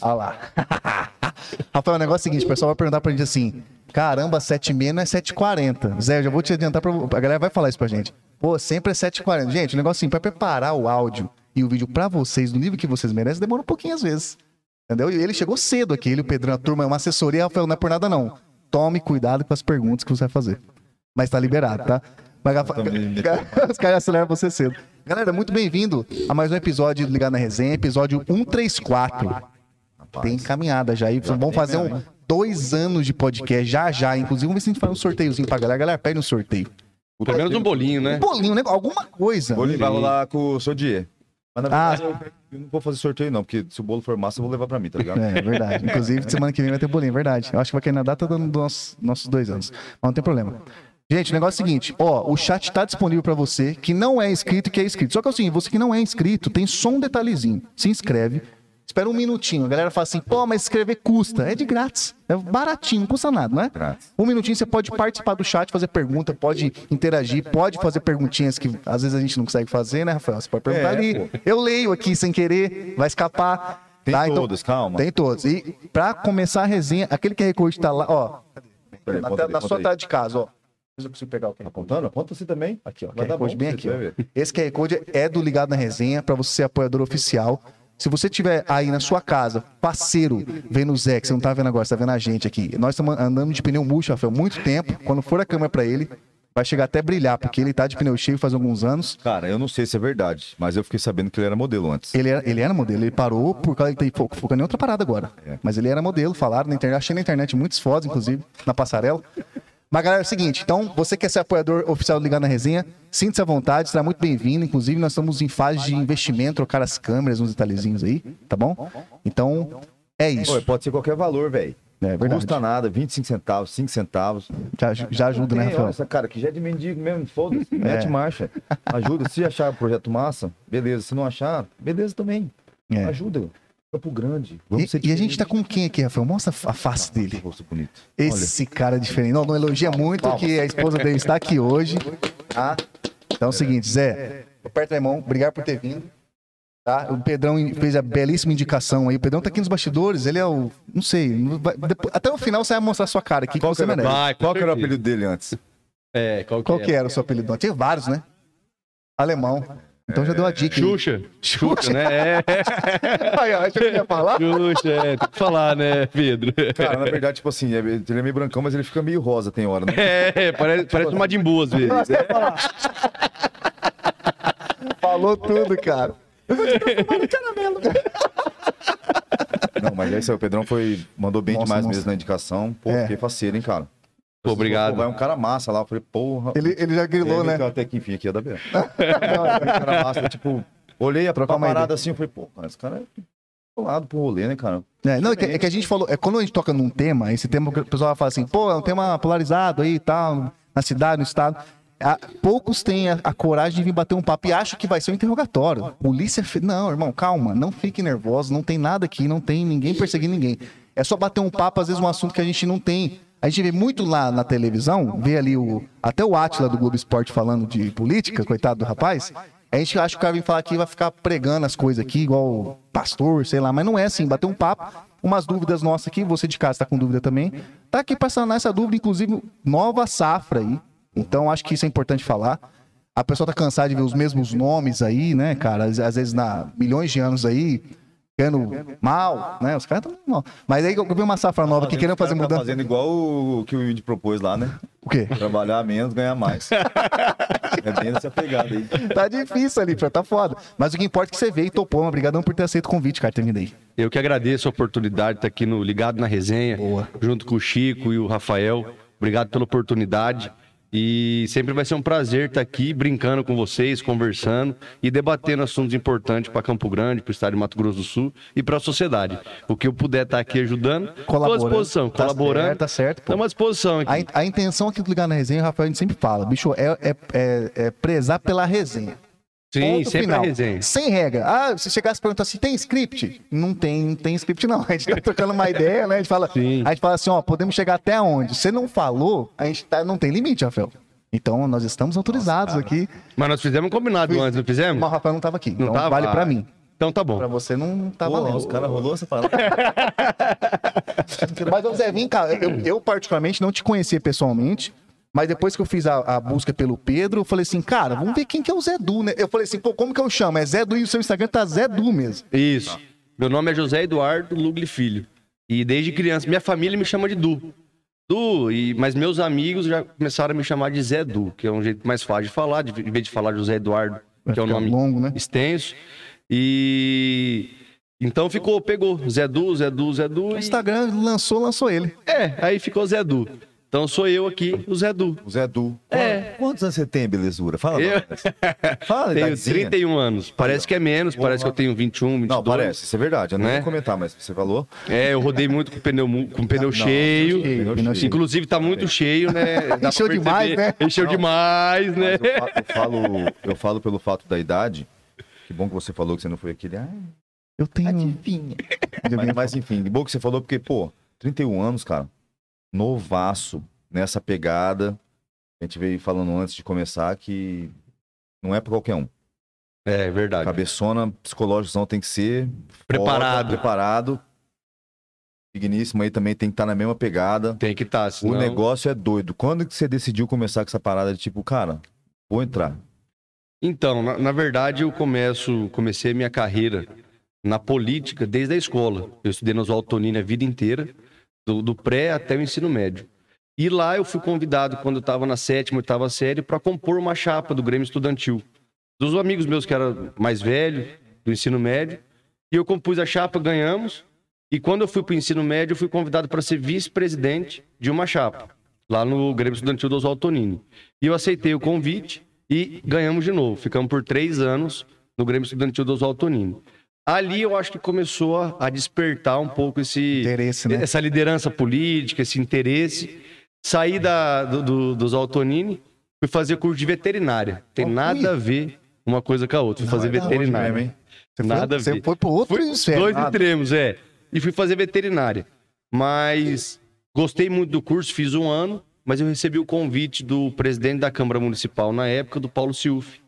Olha lá. Rafael, o negócio é o seguinte, o pessoal vai perguntar pra gente assim, caramba, 7,6 não é 7,40. Zé, eu já vou te adiantar, pra, a galera vai falar isso pra gente. Pô, sempre é 7,40. Gente, o negócio assim, pra preparar o áudio e o vídeo pra vocês, no nível que vocês merecem, demora um pouquinho às vezes. Entendeu? E ele chegou cedo aqui, ele, o Pedrão, a turma, é uma assessoria, Rafael, não é por nada não. Tome cuidado com as perguntas que você vai fazer. Mas tá liberado, tá? Mas, os caras aceleram você cedo. Galera, muito bem-vindo a mais um episódio do Ligado na Resenha, episódio 134. Tem caminhada já aí. Vamos fazer um, dois anos de podcast já já. Inclusive, vamos ver se a gente faz um sorteiozinho pra galera. Galera, pede um sorteio. Pelo menos um bolinho, né? Um bolinho, né? Alguma coisa. Bolinho vai rolar com o Sodier. Mas na Ah. verdade, eu, eu não vou fazer sorteio, não, porque se o bolo for massa, eu vou levar pra mim, tá ligado? É, verdade. Inclusive, semana que vem vai ter bolinho, verdade. Eu acho que vai cair na data dos nossos, nossos dois anos. Mas não tem problema. Gente, o negócio é o seguinte, ó, o chat tá disponível pra você que não é inscrito e que é inscrito. Só que assim, você que não é inscrito, tem só um detalhezinho. Se inscreve, espera um minutinho. A galera fala assim, pô, mas escrever custa. É de grátis. É baratinho, não custa nada, não é? Grátis. Um minutinho você pode participar do chat, fazer pergunta, pode interagir, pode fazer perguntinhas que às vezes a gente não consegue fazer, né, Rafael? Você pode perguntar É, ali. pô. Eu leio aqui sem querer, vai escapar. Tem tá? Então- todos, calma. tem todos. E pra começar a resenha, aquele QR Code tá lá, ó. Peraí, na na sua tela de casa, ó. Eu consigo pegar o QR. Apontando? Aponta você também. Aqui, ó. Vai QR dar Code bom bem aqui. Esse QR Code é do Ligado na Resenha, pra você ser apoiador oficial. Se você tiver aí na sua casa, parceiro, vendo o Zé, que você não tá vendo agora, você tá vendo a gente aqui. Nós estamos andando de pneu murcho, Rafael, muito tempo. Quando for a câmera pra ele, vai chegar até a brilhar, porque ele tá de pneu cheio faz alguns anos. Cara, eu não sei se é verdade, mas eu fiquei sabendo que ele era modelo antes. Ele era, ele era modelo, ele parou por causa que ele tá fo- focando em outra parada agora. É. Mas ele era modelo, falaram na internet, achei na internet muitas fotos, inclusive, na passarela. Mas, galera, é o seguinte, então, você quer ser apoiador oficial do Ligar na Resenha, sinta-se à vontade, será muito bem-vindo. Inclusive, nós estamos em fase de investimento, trocar as câmeras, uns detalhezinhos aí, tá bom? Então, é isso. Oi, pode ser qualquer valor, velho. É Não verdade. custa nada, 25 centavos, 5 centavos. Já, já ajuda, né, Rafael? essa cara que já é de mendigo mesmo, foda-se, mete marcha. Ajuda, se achar o projeto massa, beleza. Se não achar, beleza também. É. Ajuda. Campo Grande. E, e a gente tá diferente. com quem aqui, Rafael? Mostra a face dele. Rosto bonito. Esse cara é diferente. Não, não elogia muito que a esposa dele está aqui hoje. Tá? Então é o seguinte, Zé, aperta a mão, obrigado por ter vindo. Tá? O Pedrão fez a belíssima indicação aí. O Pedrão tá aqui nos bastidores, ele é o. Não sei. vai- depois- até o final você vai mostrar a sua cara aqui Qual que você era, merece. Vai, qual que era o apelido dele antes? É, qual que Qual que era o seu apelido? Tinha vários, né? Alemão. Então já deu a dica. aí. Xuxa. Xuxa, né? É, Aí, ó, que ia falar? Xuxa, é. Tem que falar, né, Pedro? Cara, na verdade, tipo assim, é- ele é meio brancão, mas ele fica meio rosa, tem hora, né? É, parece, parece uma Jimbu às vezes. Falou tudo, cara. Não, mas esse aí, o Pedrão foi, mandou bem Nossa, demais nossa. mesmo na indicação. Pô, É. fiquei faceiro, hein, cara. Pô, obrigado. Pô, vai um cara massa lá. Eu falei, porra. Ele, ele já grilou, Ele né? Até que enfim aqui, ia dar bem. um cara massa, tipo, olhei a uma parada assim, eu falei, pô, cara, esse cara é colado pro rolê, né, cara? É, não, é que, é que a gente falou, é quando a gente toca num tema, esse tema que o pessoal vai falar assim, pô, é um tema polarizado aí e tal, na cidade, no estado. Ah, poucos têm a, a coragem de vir bater um papo e acham que vai ser um interrogatório. Polícia. fe- Não, irmão, calma, não fique nervoso, não tem nada aqui, não tem ninguém perseguindo ninguém. É só bater um papo, às vezes, um assunto que a gente não tem. A gente vê muito lá na televisão, vê ali o. Até o Átila do Globo Esporte falando de política, coitado do rapaz. A gente acha que o cara vem falar aqui vai ficar pregando as coisas aqui, igual pastor, sei lá, mas não é assim, bater um papo, umas dúvidas nossas aqui, você de casa está com dúvida também, tá aqui para sanar essa dúvida, inclusive nova safra aí. Então acho que isso é importante falar. A pessoa tá cansada de ver os mesmos nomes aí, né, cara? Às, às vezes na milhões de anos aí, ficando mal, né? Os caras estão mal. Mas aí eu vi uma safra nova que querendo fazer Tá mudança. fazendo igual o que o Indy propôs lá, né? O quê? Trabalhar menos, ganhar mais. é bem essa pegada aí. Tá difícil ali, tá foda. Mas o que importa é que você veio e topou. Obrigadão por ter aceito o convite, cara, ter vindo aí. Eu que agradeço a oportunidade de estar aqui no Ligado na Resenha, Boa. junto com o Chico e o Rafael. Obrigado pela oportunidade. E sempre vai ser um prazer estar aqui brincando com vocês, conversando e debatendo assuntos importantes para Campo Grande, para o estado de Mato Grosso do Sul e para a sociedade. O que eu puder estar aqui ajudando, estou à Colaborando. disposição, Tá colaborando. certo, tá certo. Estamos à disposição aqui. A, a intenção aqui do Ligar na Resenha, Rafael, a gente sempre fala, bicho, é, é, é- é prezar pela resenha. Sim, Ponto sempre final. resenha. Sem regra. Ah, se chegasse e perguntar assim, tem script? Não tem, não tem script não. A gente tá trocando uma ideia, né? A gente fala, Sim. a gente fala assim, ó, podemos chegar até onde? Você não falou, a gente tá, não tem limite, Rafael. Então, nós estamos autorizados aqui. Mas nós fizemos um combinado antes, não fizemos? Mas o Rafael não tava aqui, então tava? vale pra mim. Então tá Pra bom. você não tá Pô, valendo. os caras rolou essa parada. Mas, ô Zé, vem cá. Eu, eu, particularmente, não te conhecia pessoalmente. Mas depois que eu fiz a, a busca pelo Pedro, eu falei assim, cara, vamos ver quem que é o Zé Du, né? Eu falei assim, pô, como que eu chamo? É Zé Du e o seu Instagram tá Zé Du mesmo. Isso. Meu nome é José Eduardo Lugli Filho. E desde criança, minha família me chama de Du. Du, e, mas meus amigos já começaram a me chamar de Zé Du, que é um jeito mais fácil de falar, de, em vez de falar José Eduardo, que é um nome longo, né? extenso. E então ficou, pegou Zé Du, Zé Du, Zé Du. O Instagram lançou, lançou ele. é, aí ficou Zé Du. Então sou eu aqui, o Zé Du. O Zé Du. É. Quantos anos você tem, belezura? Fala. Eu-. Fala, Tenho idadezinha. 31 anos. Parece que é menos, parece que eu tenho 21, 22. Não, parece, isso é verdade. Eu não Né? vou comentar, mas você falou. É, eu rodei muito com pneu, com pneu cheio. cheio, pneu cheio. Inclusive tá muito cheio, né? Dá Encheu demais, né? Encheu Não. demais, né? Eu, fa- eu falo, eu falo pelo fato da idade. Que bom que você falou que você não foi aquele. Ah, Eu tenho. adivinha. Mas, mas enfim, que bom que você falou, porque, pô, 31 anos, cara, novaço nessa pegada. A gente veio falando antes de começar que não é pra qualquer um. É verdade. Cabeçona, psicológico tem que ser Preparado. foda, preparado. Digníssimo aí também tem que estar na mesma pegada. Tem que estar, senão... O negócio é doido. Quando que você decidiu começar com essa parada de tipo, cara, vou entrar? Então, na, na verdade, eu começo, comecei minha carreira na política desde a escola. Eu estudei no Oswaldo Tonini a vida inteira, do, do pré até o ensino médio. E lá eu fui convidado, quando eu estava na sétima, oitava série, para compor uma chapa do Grêmio Estudantil. Dos amigos meus que eram mais velhos, do ensino médio. E eu compus a chapa, ganhamos. E quando eu fui para o ensino médio, eu fui convidado para ser vice-presidente de uma chapa, lá no Grêmio Estudantil do Oswaldo Tonini. E eu aceitei o convite e ganhamos de novo. Ficamos por três anos no Grêmio Estudantil do Oswaldo Tonini. Ali eu acho que começou a- a despertar um pouco esse, Interesse, né? essa liderança política, esse interesse. Saí da, do, do, dos Altonini, fui fazer curso de veterinária. Tem nada a ver uma coisa com a outra. Fui fazer é veterinária. mesmo, hein? Você foi, Nada a você ver. foi pro outro Fui esfera. dois extremos, é. E fui fazer veterinária. Mas gostei muito do curso, fiz um ano, mas eu recebi o convite do presidente da Câmara Municipal na época, do Paulo Silf,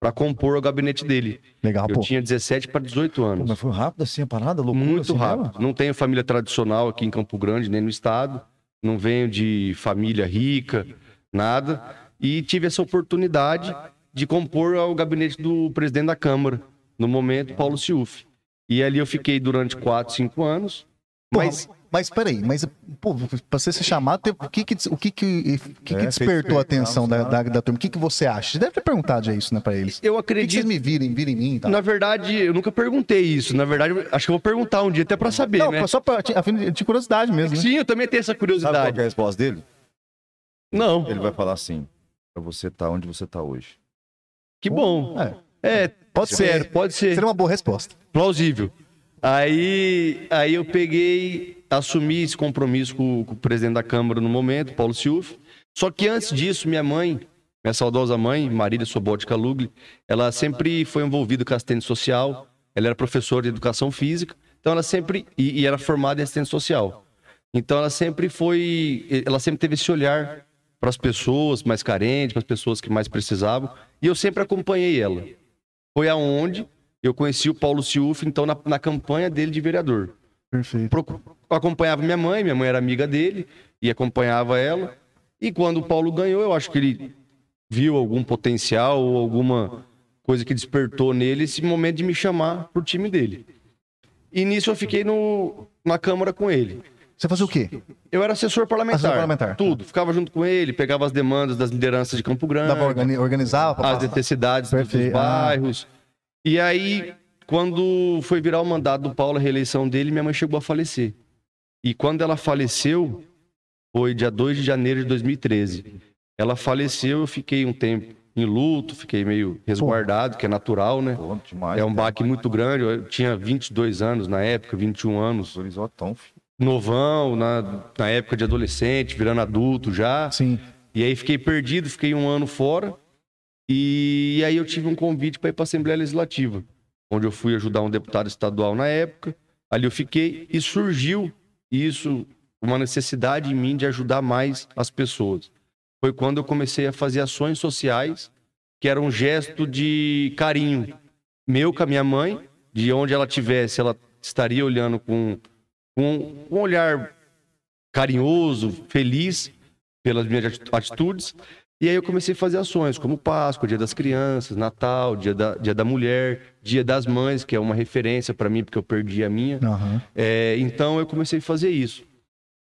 para compor o gabinete dele. Legal, Eu pô. tinha 17 para 18 Pô, anos. mas foi rápido assim a parada? Loucura Muito assim rápido. mesmo? Não tenho família tradicional aqui em Campo Grande, nem no estado. Não venho de família rica, nada. E tive essa oportunidade de compor o gabinete do presidente da Câmara, no momento, Paulo Ciuf. E ali eu fiquei durante quatro, cinco anos. Porra, Mas mas peraí, mas pô, pra você ser chamado, teve- o que que, o que, que, o que, que É, despertou a atenção da, da, da turma? O que, que você acha? Você deve ter perguntado já isso, né, pra eles. eu Por que, que vocês acredito. me virem, virem em mim e tal? Na verdade, eu nunca perguntei isso. Na verdade, acho que eu vou perguntar um dia até pra saber, não, né? só pra, a fim de- de curiosidade mesmo, né? Sim, eu também tenho essa Sabe qual é curiosidade. a resposta dele? Não, Ele vai falar assim: pra você estar onde você tá hoje. que bom. É, É, pode ser. pode ser. Seria uma boa resposta. Plausível. Aí, aí eu peguei, assumi esse compromisso com, com o presidente da Câmara no momento, Paulo Silf. Só que antes disso, minha mãe, minha saudosa mãe, Marília Sobótica Lugli, ela sempre foi envolvida com assistente social. Ela era professora de educação física, então ela sempre e, e era formada em assistente social. Então ela sempre foi, ela sempre teve esse olhar para as pessoas mais carentes, para as pessoas que mais precisavam, e eu sempre acompanhei ela. Foi aonde eu conheci o Paulo Ciuf, então, na, na campanha dele de vereador. Perfeito. Eu acompanhava minha mãe, minha mãe era amiga dele, e acompanhava ela. E quando o Paulo ganhou, eu acho que ele viu algum potencial ou alguma coisa que despertou nele esse momento de me chamar pro time dele. E nisso eu fiquei no, na Câmara com ele. Você fazia o quê? Eu era assessor parlamentar. Assessor parlamentar. Tudo. Ficava junto com ele, pegava as demandas das lideranças de Campo Grande Dava organi organizar? pra as necessidades dos Perfeito. Ah. E aí, quando foi virar o mandato do Paulo, a reeleição dele, minha mãe chegou a falecer. E quando ela faleceu, foi dia 2 de janeiro de 2013. Ela faleceu, eu fiquei um tempo em luto, fiquei meio resguardado, que é natural, né? Pô, demais. É um né? baque muito grande. Eu tinha 22 anos na época, 21 anos, Valorizotão, filho. novão, na, na época de adolescente, virando adulto já. Sim. E aí fiquei perdido, fiquei um ano fora. E aí eu tive um convite para ir para a Assembleia Legislativa, onde eu fui ajudar um deputado estadual na época. Ali eu fiquei e surgiu isso, uma necessidade em mim de ajudar mais as pessoas. Foi quando eu comecei a fazer ações sociais, que era um gesto de carinho meu com a minha mãe, de onde ela tivesse, ela estaria olhando com, com um olhar carinhoso, feliz pelas minhas ati- atitudes. E aí eu comecei a fazer ações como Páscoa, Dia das Crianças, Natal, Dia da, Dia da Mulher, Dia das Mães, que é uma referência para mim porque eu perdi a minha. Aham. É, então eu comecei a fazer isso.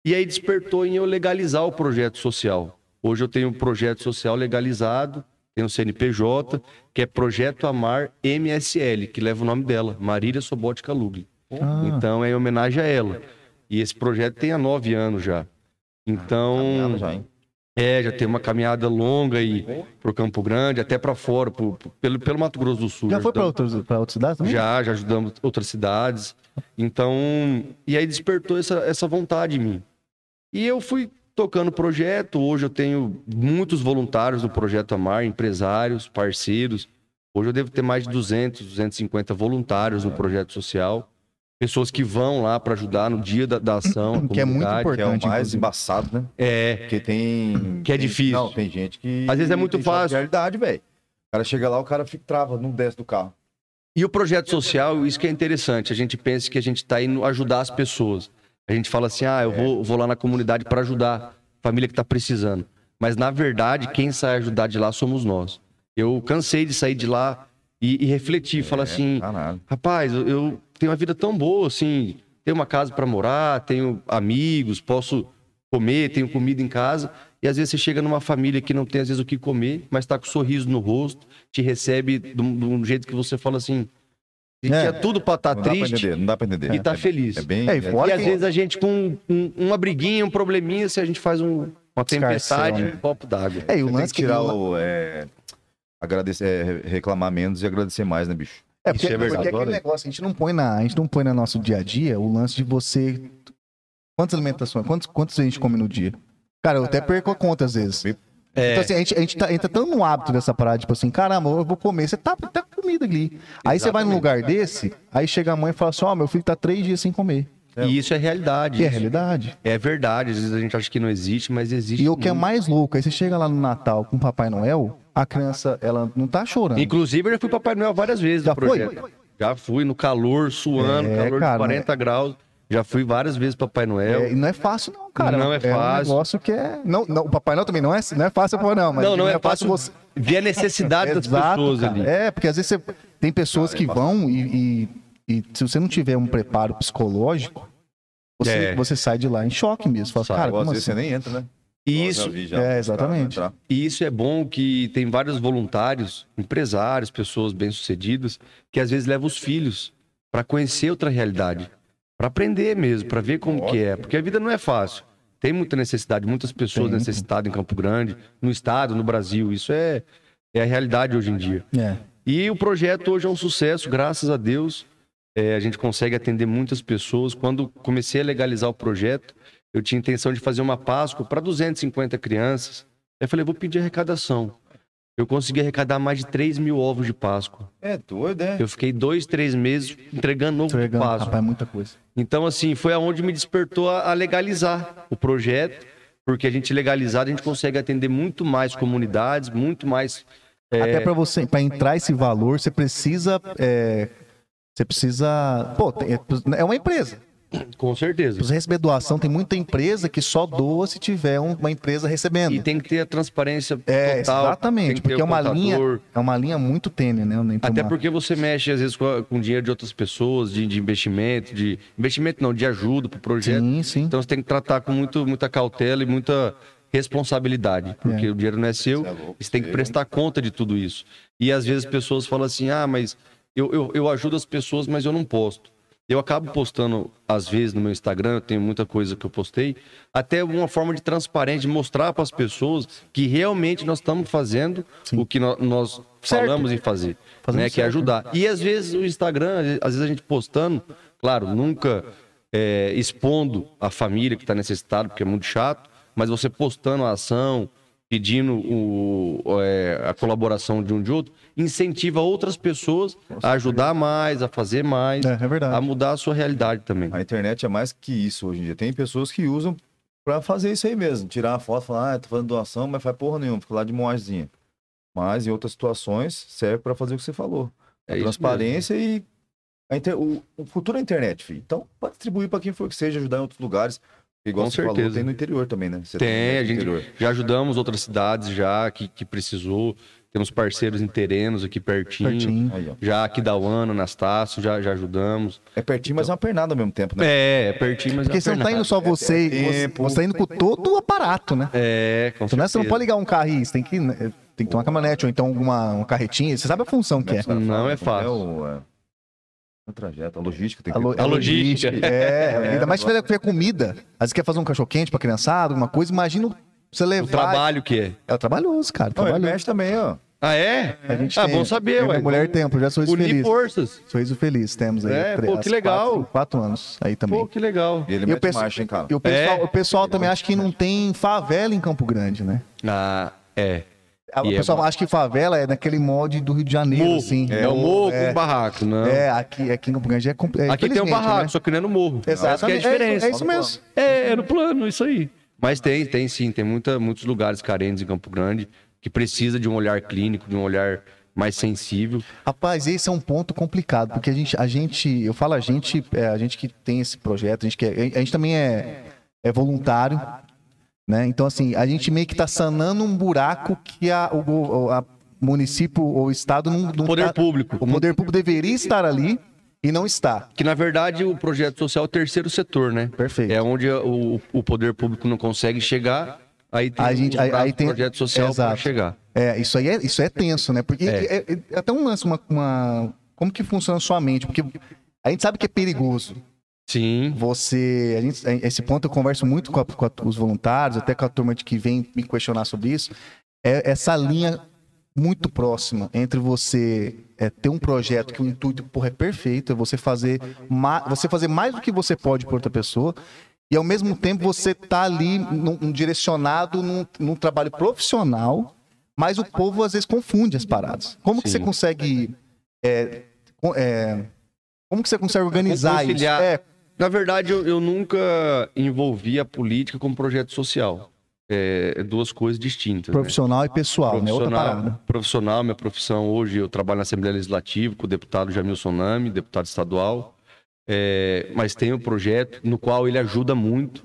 E aí despertou em eu legalizar o projeto social. Hoje eu tenho um projeto social legalizado, tenho um CNPJ, que é Projeto Amar MSL, que leva o nome dela, Marília Sobótica Lugli. Ah. Então é em homenagem a ela. E esse projeto tem há nove anos já. Então, Caminhada já, hein? É, já tem uma caminhada longa aí pro Campo Grande, até para fora, pro- pro- pelo, pelo Mato Grosso do Sul. Já foi pra ajudamos- outras, outras cidades também? já, já ajudamos outras cidades. Então, e aí despertou essa, essa vontade em mim. E eu fui tocando o projeto. Hoje eu tenho muitos voluntários do Projeto Amar, empresários, parceiros. Hoje eu devo ter mais de 200, 250 voluntários no projeto social. Pessoas que vão lá para ajudar no dia da, da ação. Que é muito comunidade. Que é o Importante, mais inclusive. embaçado, né? É, Porque tem. Que é tem- difícil. Não, tem gente que. Às vezes é muito fácil. realidade, velho. O cara chega lá, o cara fica trava, não desce do carro. E o projeto social, isso que é interessante, a gente pensa que a gente está indo ajudar as pessoas. A gente fala assim, ah, eu vou, vou lá na comunidade para ajudar a família que está precisando. Mas, na verdade, quem sai ajudar de lá somos nós. Eu cansei de sair de lá e, e refletir, falar assim, Caralho. rapaz, eu, eu tenho uma vida tão boa, assim, tenho uma casa para morar, tenho amigos, posso comer, tenho comida em casa. E às vezes você chega numa família que não tem às vezes o que comer, mas está com um sorriso no rosto, te recebe de um, de um jeito que você fala assim, e É. tinha tudo para estar Não dá pra triste entender, não dá pra entender. e tá É- feliz. É bem. É, e fora E que- às vezes a gente com um- uma briguinha, um probleminha, se a gente faz um- uma tempestade, Escarcel, um copo d'água. É, e o lance que tirar o. É, agradecer, é, reclamar menos e agradecer mais, né, bicho? É porque, Isso é verdade. porque aquele negócio, a gente não põe na, a gente não põe no nosso dia a dia o lance de você. Quantas alimentações, quantos, quantos a gente come no dia? Cara, eu até perco a conta às vezes. É. Então, assim, a gente, a gente tá, entra tão no hábito dessa parada, tipo assim, caramba, eu vou comer, você tá, tá com comida ali. Aí você vai num lugar desse, aí chega a mãe e fala assim, ó, meu filho tá três dias sem comer. E isso é realidade. É realidade. É verdade. Às vezes a gente acha que não existe, mas existe. E o que é mais louco, aí você chega lá no Natal com o Papai Noel, a criança, ela não tá chorando. Inclusive, eu já fui Papai Noel várias vezes Já no projeto. Já fui no calor, suando, É, calor cara, de 40 graus. Já fui várias vezes Papai Noel. É, e não é fácil, não, cara. Não é um fácil. negócio que é. Não, não, o Papai Noel também não é, não é fácil, não, mas não, não é fácil você. ver a necessidade das pessoas cara. ali. É, porque às vezes você tem pessoas que vão e, e- e se você não tiver um preparo psicológico, você, É. você sai de lá em choque mesmo. Fala, cara, como às vezes assim? você nem entra, né? E isso, já é, exatamente. E isso é bom que tem vários voluntários, empresários, pessoas bem-sucedidas, que às vezes levam os filhos para conhecer outra realidade, para aprender mesmo, para ver como que é, porque a vida não é fácil. Tem muita necessidade, muitas pessoas Tem. necessitadas em Campo Grande, no estado, no Brasil. Isso é, é a realidade hoje em dia. É. E o projeto hoje é um sucesso, graças a Deus. É, a gente consegue atender muitas pessoas. Quando comecei a legalizar o projeto, eu tinha intenção de fazer uma Páscoa para 250 crianças. Aí eu falei, vou pedir arrecadação. Eu consegui arrecadar mais de 3 mil ovos de Páscoa. É doido, é? Eu fiquei dois, três meses entregando ovo Entregando, de Páscoa. rapaz, muita coisa. Então, assim, foi aonde me despertou a, a legalizar o projeto, porque a gente legalizado, a gente consegue atender muito mais comunidades, muito mais. é, Até pra você, para entrar esse valor, você precisa. é, você precisa. Pô, tem- é uma empresa. com certeza. Você receber doação, tem muita empresa que só doa se tiver um- uma empresa recebendo. E tem que ter a transparência É, total. exatamente, porque é uma contador. linha, é uma linha muito tênue, né? Até uma- porque você mexe, às vezes, com, a- com dinheiro de outras pessoas, de, de investimento, de. Investimento não, de ajuda para o projeto. Sim, sim. Então você tem que tratar com muito, muita cautela e muita responsabilidade, porque É. o dinheiro não é seu, Você é você tem que prestar conta de tudo isso. E às vezes as pessoas falam assim: ah, mas eu, eu, eu ajudo as pessoas, mas eu não posto. Eu acabo postando, às vezes, no meu Instagram, eu tenho muita coisa que eu postei, até uma forma de transparente, de mostrar para as pessoas que realmente nós estamos fazendo Sim. o que nó- nós Certo. falamos em fazer, Fazendo né, que é ajudar. E às vezes o Instagram, às vezes a gente postando, claro, nunca é, expondo a família que está necessitada, porque é muito chato, mas você postando a ação, pedindo o- é, a colaboração de um de outro, incentiva outras pessoas a ajudar mais, a fazer mais, É, é a mudar a sua realidade também. A internet é mais que isso hoje em dia. Tem pessoas que usam pra fazer isso aí mesmo. Tirar uma foto, falar, ah, tô fazendo doação, mas faz porra nenhuma, fica lá de moazinha. Mas em outras situações serve pra fazer o que você falou. É a transparência e A inter- o, o futuro é a internet, filho. Então, pode distribuir para quem for que seja, ajudar em outros lugares. Igual Com você falou, certeza. tem no interior também, né? Você Tem, internet a gente interior. já ajudamos outras cidades já que, que precisou. Temos parceiros em terrenos aqui pertinho. Pertinho. Aí. Já aqui da UANA, Anastácio, já, já ajudamos. É pertinho, mas é uma pernada ao mesmo tempo, né? É, é pertinho, mas Porque é você não tá indo só você, é você, tempo. você tá indo com todo o aparato, né? É, com Então, né, você não certeza. pode ligar um carro aí, você tem que, né, tem que ter uma caminhonete ou então alguma uma carretinha. Você sabe a função que é. Não é fácil. é, o trajeto, a logística tem que A, lo- ter. a A logística. logística. É, É, ainda mais se tiver tiver comida. Às vezes quer fazer um cachorro quente pra criançada, alguma coisa. Imagina você levar. O trabalho que é. É trabalhoso, cara. Não, Trabalhoso. mexe também, ó. Ah, é? A gente ah, tem- bom saber, ué. Mulher tem um projeto Sorriso Unir Feliz. forças. Sorriso Feliz, temos aí. É, três- pô, que legal. Quatro, quatro anos aí também. Pô, que legal. E ele E o, mete pesso- marcha, hein, cara? e o pessoal, É. o pessoal também acha que não tem favela em Campo Grande, né? Ah, é. O E é pessoal bom. acha que favela é naquele molde do Rio de Janeiro, Morro. assim. É, o morro é, com barraco, não. É, aqui, aqui em Campo Grande é, compl- é Aqui tem um barraco, né? só que não é no morro. Que é a diferença. É, isso mesmo. É, é no plano, isso aí. Mas tem, tem sim, tem muita, muitos lugares carentes em Campo Grande que precisa de um olhar clínico, de um olhar mais sensível. Rapaz, esse é um ponto complicado, porque a gente, a gente eu falo a gente, é, a gente que tem esse projeto, a gente, que é- a gente também é, é voluntário, né? Então, assim, a gente meio que tá sanando um buraco que a, o, a município ou o estado não, não Poder tá- público. O poder público deveria estar ali e não está. Que na verdade o projeto social é o terceiro setor, né? Perfeito. É onde o, o poder público não consegue chegar, aí tem A gente- aí- aí tem- projeto social para chegar. É, isso aí é, isso é tenso, né? Porque É. é, é- até um lance, uma, uma- Como que funciona a sua mente? Porque a gente sabe que é perigoso. Sim. Você. A gente, esse ponto eu converso muito com, a- com a- os voluntários, até com a turma de que vem me questionar sobre isso. É essa linha muito próxima entre você é, ter um projeto que o intuito porra, é perfeito, é você fazer, você fazer mais do que você pode por outra pessoa. E ao mesmo tempo você tá ali num- num direcionado num, num trabalho profissional, mas o povo às vezes confunde as paradas. Como que Sim. você consegue. é, é, como que você consegue organizar isso? É, Na verdade, eu, eu nunca envolvi a política como projeto social. É, é duas coisas distintas. né? profissional e pessoal, né? Outra parada. profissional, minha profissão hoje, eu trabalho na Assembleia Legislativa com o deputado Jamilson Nami, deputado estadual. É, mas tem um projeto no qual ele ajuda muito.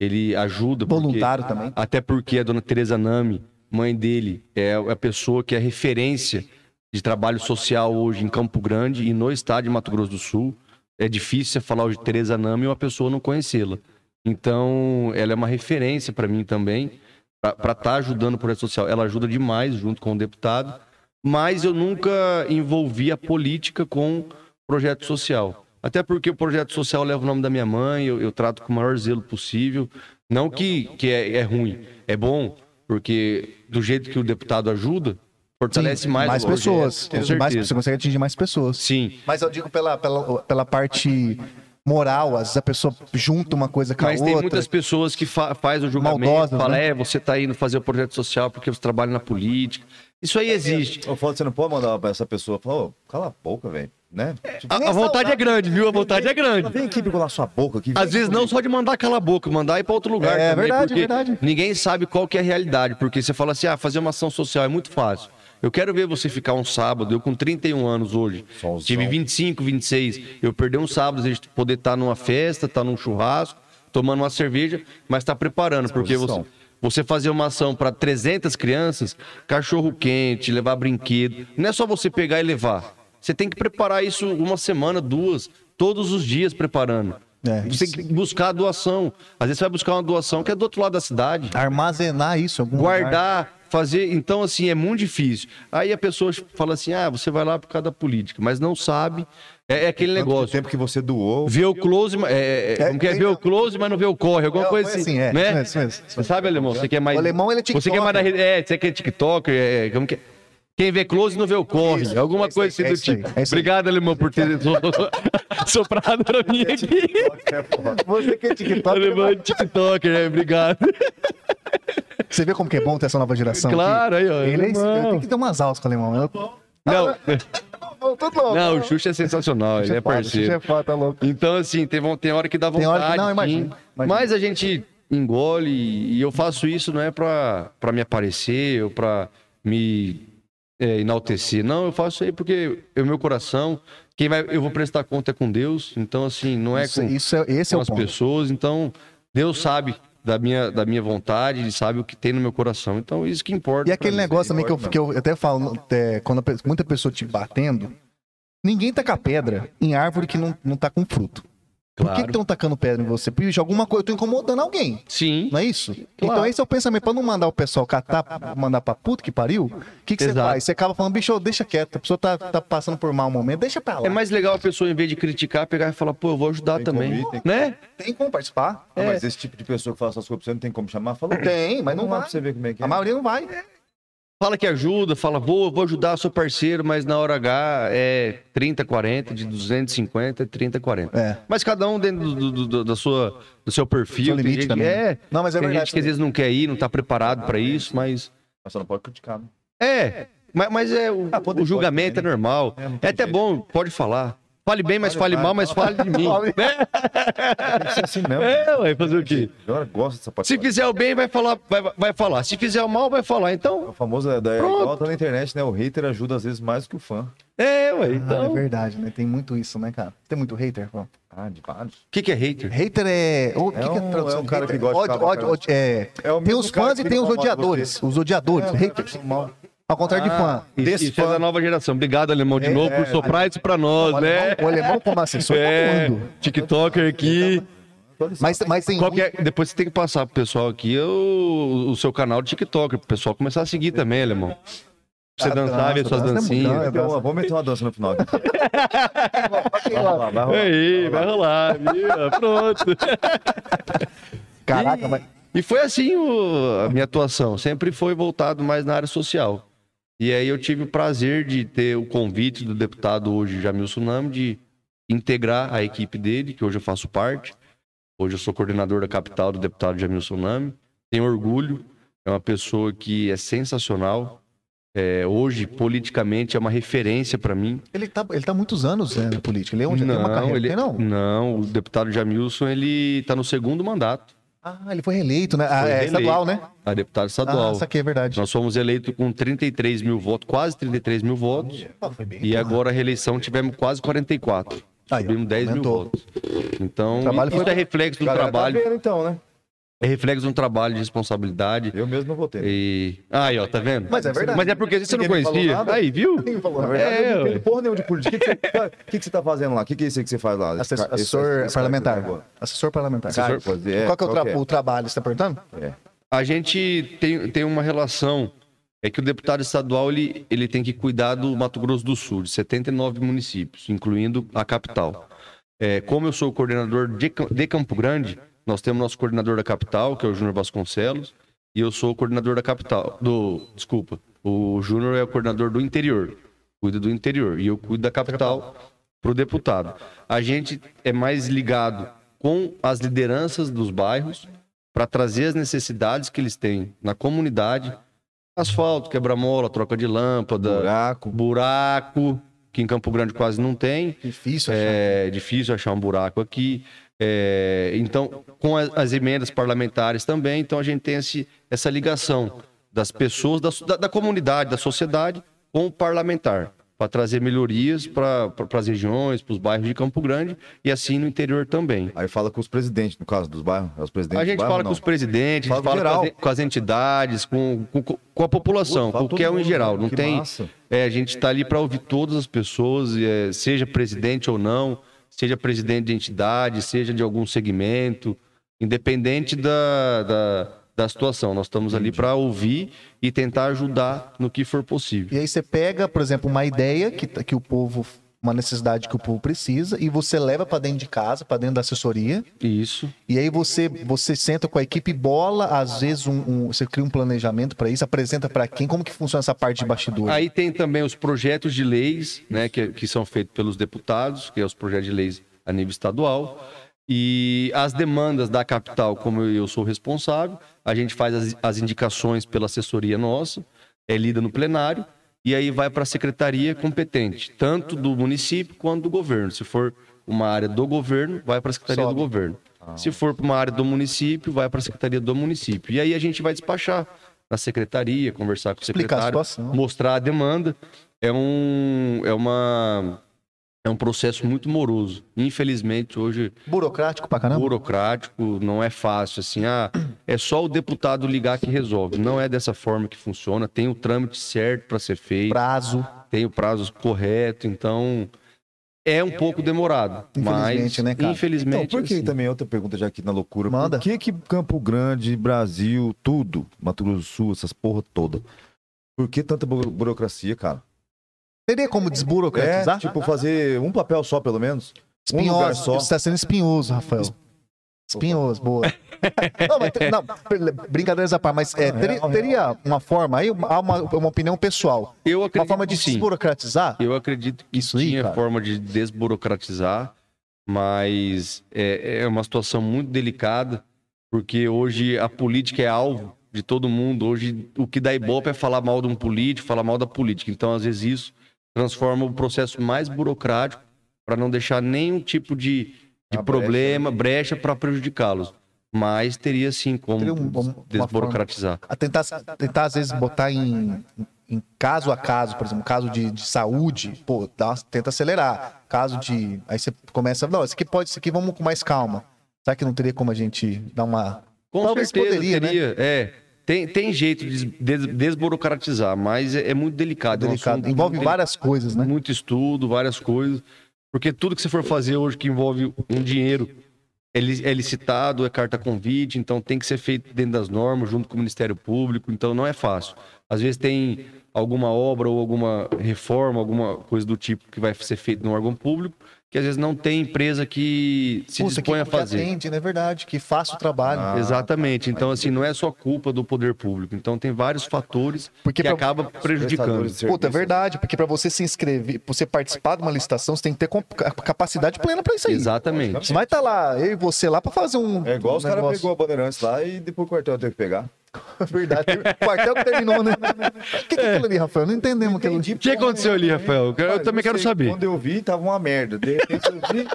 Ele ajuda. porque- Voluntário também. Até porque a dona Tereza Nami, mãe dele, é a pessoa que é referência de trabalho social hoje em Campo Grande e no estado de Mato Grosso do Sul. É difícil você falar de Tereza Nami e uma pessoa não conhecê-la. Então, ela é uma referência para mim também, para estar ajudando o projeto social. Ela ajuda demais junto com o deputado, mas eu nunca envolvi a política com projeto social. Até porque o projeto social leva o nome da minha mãe, eu, eu trato com o maior zelo possível. Não que, que é, é ruim, é bom, porque do jeito que o deputado ajuda, fortalece Sim, mais, mais o projeto, pessoas. Com Mais- você consegue atingir mais pessoas. Sim. Mas eu digo pela, pela, pela parte moral, às vezes a pessoa junta uma coisa com a Mas outra. tem muitas pessoas que fa faz o julgamento, Maldosas, fala, né? é, você tá indo fazer o projeto social porque você trabalha na política. Isso aí existe. Eu falo, você não pode mandar pra essa pessoa falar, ô, cala a boca, velho. Né? Tipo, A, a vontade é grande, viu? A vontade é grande. Vem aqui colar sua boca aqui. Às vezes não só de mandar cala a boca, mandar ir para outro lugar É também, verdade, porque verdade. ninguém sabe qual que é a realidade, porque você fala assim, ah, fazer uma ação social é muito fácil. Eu quero ver você ficar um sábado, eu com 31 anos hoje, Solzão. tive 25, 26, eu perder um sábado, a gente poder estar numa festa, estar num churrasco, tomando uma cerveja, mas tá preparando, porque você, você fazer uma ação para 300 crianças, cachorro quente, levar brinquedo, não é só você pegar e levar. Você tem que preparar isso uma semana, duas, todos os dias preparando. É, você tem que buscar a doação. Às vezes você vai buscar uma doação que é do outro lado da cidade. Armazenar isso em algum lugar. Fazer. Então, assim, é muito difícil. Aí a pessoa fala assim: ah, você vai lá por causa da política, mas não sabe. É, é aquele O negócio. tempo que você doou. Vê o close, mas- é, é, É, como que é? tem- Ver o close, mas não vê o corre, alguma É, coisa assim. assim, é, né? sabe, alemão? Você quer mais. O alemão, ele é Você quer mais. É, você quer TikToker, é, como que é? Quem vê close não vê o corre. Alguma é coisa assim é do aí, tipo. é. Obrigado, alemão, por ter soprado pra mim aqui. Você que é TikTok, Alemão é TikToker, é, obrigado. você vê como que é bom ter essa nova geração Claro, aí, ó. Ele é, tem que ter umas aulas com o alemão. Eu, Não, eu tô louco. não, o Xuxa é sensacional, ele é foda, parceiro. Xuxa é foda, tá louco. Então, assim, tem, tem hora que dá Tem vontade. hora que- não, sim. imagino, imagino. Mas a gente engole e eu faço isso não é pra, pra me aparecer ou pra me é, enaltecer. Não, eu faço isso aí porque o meu coração quem vai, eu vou prestar conta é com Deus, então assim, não é Isso, com, isso é, esse é com o as ponto. pessoas, então Deus sabe da minha, da minha vontade, ele sabe o que tem no meu coração, então isso que importa. E aquele mim. negócio também que eu, que eu até falo, é, quando muita pessoa te batendo, ninguém taca pedra em árvore que não, não tá com fruto. Por que Claro. estão tacando pedra em você? Bicho, alguma coisa, eu tô incomodando alguém. Sim, Não é isso? Claro. Então esse é o pensamento. Pra não mandar o pessoal catar, mandar pra puta que pariu, o que, que você faz? Você acaba falando, bicho, deixa quieto. A pessoa tá, tá passando por mau momento, deixa pra lá. é mais legal a pessoa, em vez de criticar, pegar e falar, pô, eu vou ajudar Tem também, como ir, tem né? Tem como participar? Ah, Mas esse tipo de pessoa que fala essas coisas pra você não tem como chamar? Fala, Tem, mas não lá vai. pra você ver como é que é. A maioria não vai. Fala que ajuda, fala, vou, vou ajudar, sou parceiro, mas na hora H é 30, 40, de 250 é 30, 40. É. Mas cada um dentro do, do- do- da sua, do seu perfil. Seu tem limite gente também, que né? é, Não, mas é tem verdade gente que às vezes não quer ir, não tá preparado pra isso, mas... Mas você não pode criticar, né? É, mas, mas é o, Ah, o julgamento pode é normal. É, É, até jeito. bom, pode falar. Fale bem, mas Fale, fale mal, mas fale de mim. Tem que ser assim mesmo. É, ué, fazer o quê? Eu gosto dessa parte. Se fizer o bem, vai falar, vai, vai falar. Se fizer o mal, vai falar. Então, O famoso é, da- é igual tá na internet, né? O hater ajuda às vezes mais que o fã. é, ué. Ah, é Então, o verdade, né? Tem muito isso, né, cara? Tem muito hater, pô. Ah, de vários. que, que é hater? Hater é. O que, É que é um- tradução? é um cara que gosta de ódio, ódio, ódio, é... É o Tem os fãs que e tem os odiadores. Os odiadores, É, haters. mal. Ao contrário de fã. Isso, Desse isso é da nova geração. Obrigado, Alemão, de É, novo, por é, soprar isso pra nós, O né? alemão, o alemão como assessor É, tá mundo. TikToker aqui. Mas, mas tem Qual que é- Depois você tem que passar pro pessoal aqui o, o seu canal de TikToker, pro pessoal começar a seguir também, Alemão. Pra você Ah, dançar, ver suas dança é muito- dancinhas. é ó, vamos meter uma dança no final. aqui. vai rolar, vai rolar. Aí, vai rolar, viu? Pronto. Caraca, e, mas. e foi assim o- a minha atuação. Sempre foi voltado mais na área social. E aí eu tive o prazer de ter o convite do deputado hoje, Jamil Tsunami, de integrar a equipe dele, que hoje eu faço parte. Hoje eu sou coordenador da capital do deputado Jamil Tsunami. Tenho orgulho. É uma pessoa que é sensacional. É, hoje, politicamente, é uma referência para mim. Ele tá, ele tá há muitos anos né, na política. Ele é onde tem uma carreira. ele, Tem, não? não, o deputado Jamilson, ele tá no segundo mandato. Ah, ele foi reeleito, né? Ah, Foi é reeleito. estadual, né? A deputado Ah, estadual. isso aqui é verdade. Nós fomos eleitos com 33 mil votos, quase 33 mil votos. Ah. E agora a reeleição tivemos quase 44. Aí, ó, Subimos 10 mil aumentou. votos. Então, O trabalho isso foi- é reflexo do tá trabalho. vendo, então, né? É reflexo de um trabalho de responsabilidade. Eu mesmo não votei. E... Aí, ó, tá vendo? Mas é verdade. Mas é porque você não conhecia. nada. Aí, viu? Ninguém falou, Na verdade. É, eu não ué. entendo porra nenhuma de política. O que, que, você- o que, que você tá fazendo lá? O que, que é isso que você faz lá? Esse Assessor, ca- esse- assessor parlamentar. tá? Assessor parlamentar. Assessor, é, Qual que é o, tra- que é? o trabalho? Você tá perguntando? A gente tem, tem uma relação. É que o deputado estadual ele, ele tem que cuidar do Mato Grosso do Sul, de 79 municípios, incluindo a capital. É, como eu sou o coordenador de, de Campo Grande, nós temos nosso coordenador da capital, que é o Júnior Vasconcelos, e eu sou o coordenador da capital. Do, desculpa, o Júnior é o coordenador do interior, cuida do interior, e eu cuido da capital para o deputado. A gente é mais ligado com as lideranças dos bairros para trazer as necessidades que eles têm na comunidade. Asfalto, quebra-mola, troca de lâmpada, Buraco. buraco, que em Campo Grande quase não tem. Difícil achar. É difícil achar um buraco aqui. É, então, com as, as emendas parlamentares também, então a gente tem esse, essa ligação das pessoas, da, da- da comunidade, da sociedade, com o parlamentar, para trazer melhorias para as regiões, para os bairros de Campo Grande e assim no interior também. Aí fala com os presidentes, no caso dos bairros. É os presidentes A gente bairro, fala não? com os presidentes, a Fala fala com as, com as entidades, com, com, com a população, Pô, qualquer um em mundo, geral. cara, Não tem, é, a gente está ali para ouvir todas as pessoas, é, seja presidente ou não, seja presidente de entidade, seja de algum segmento, independente da, da, da situação. Nós estamos ali para ouvir e tentar ajudar no que for possível. E aí você pega, por exemplo, uma ideia que, que o povo, uma necessidade que o povo precisa, e você leva para dentro de casa, para dentro da assessoria, Isso. e aí você, você senta com a equipe, bola, às vezes um, um- você cria um planejamento para isso, apresenta para quem, como que funciona essa parte de bastidor? Aí tem também os projetos de leis, né, que, que são feitos pelos deputados, que é os projetos de leis a nível estadual. E as demandas da capital, como eu sou responsável, a gente faz as, as indicações pela assessoria nossa, é lida no plenário, e aí vai para a secretaria competente, tanto do município quanto do governo. Se for uma área do governo, vai para a secretaria Sobe. do governo. Se for para uma área do município, vai para a secretaria do município. E aí a gente vai despachar na secretaria, conversar com o Explicar secretário, mostrar a demanda. É, um, é uma, é um processo muito moroso. Infelizmente, hoje, Burocrático pra caramba. burocrático, não é fácil. Assim, ah, é só o deputado ligar que resolve. Não é dessa forma que funciona. Tem o trâmite certo para ser feito, Prazo. tem o prazo correto. Então, é um pouco demorado. Infelizmente, mas, né, cara? Infelizmente, Então, por que assim, também outra pergunta já aqui na loucura? Manda. Por que que Campo Grande, Brasil, tudo, Mato Grosso do Sul, essas porra toda? Por que tanta bu- burocracia, cara? Teria como desburocratizar? É, tipo, fazer um papel só, pelo menos? Um lugar espinhoso. só. Você tá sendo espinhoso, Rafael. Espinhoso, boa. não, mas, te- não, brincadeiras à parte, mas é, Não, teria, teria uma forma aí, uma, uma, uma opinião pessoal. eu Uma acredito forma de desburocratizar? Eu acredito que Isso aí, tinha cara. forma de desburocratizar, mas é, é uma situação muito delicada, porque hoje a política é alvo de todo mundo. Hoje o que dá ibope é falar mal de um político, falar mal da política. Então, às vezes, isso transforma o processo mais burocrático para não deixar nenhum tipo de, de problema, brecha para prejudicá-los. Mas teria sim como Teria um- uma desburocratizar. A tentar, tentar às vezes botar em, em caso a caso, por exemplo, caso de, de saúde, pô, dá, tenta acelerar. Caso de. Aí você começa. Não, isso aqui pode, isso aqui vamos com mais calma. Será que não teria como a gente dar uma. Com Talvez certeza poderia, né? teria. É. Tem, tem jeito de des- desburocratizar, mas é, é muito delicado. é um delicado? Envolve várias coisas, né? muito estudo, várias coisas. Porque tudo que você for fazer hoje que envolve um dinheiro é é licitado, é carta convite, então tem que ser feito dentro das normas, junto com o Ministério Público, então não é fácil. Às vezes tem alguma obra ou alguma reforma, alguma coisa do tipo que vai ser feito no órgão público, que às vezes não tem empresa que se Puta, dispõe a que fazer. atende, não é verdade? Que faça o trabalho. Ah, Exatamente. Então, assim, não é só culpa do poder público. Então, tem vários fatores Porque que pra- acabam prejudicando. Puta, é verdade, porque pra você se inscrever, pra você participar de uma licitação, você tem que ter capacidade plena pra isso aí. Exatamente. Você vai estar lá, eu e você lá, pra fazer um. É igual os um caras negócio. pegou a Bandeirantes lá e depois o quartel teve que pegar. Verdade. O quartel que terminou, né? O que, que é aquilo ali, Rafael? Não entendemos aquilo. O que aconteceu ali, Rafael? Eu, Cara, também não quero sei, saber. Quando eu vi, tava uma merda. De repente eu vi.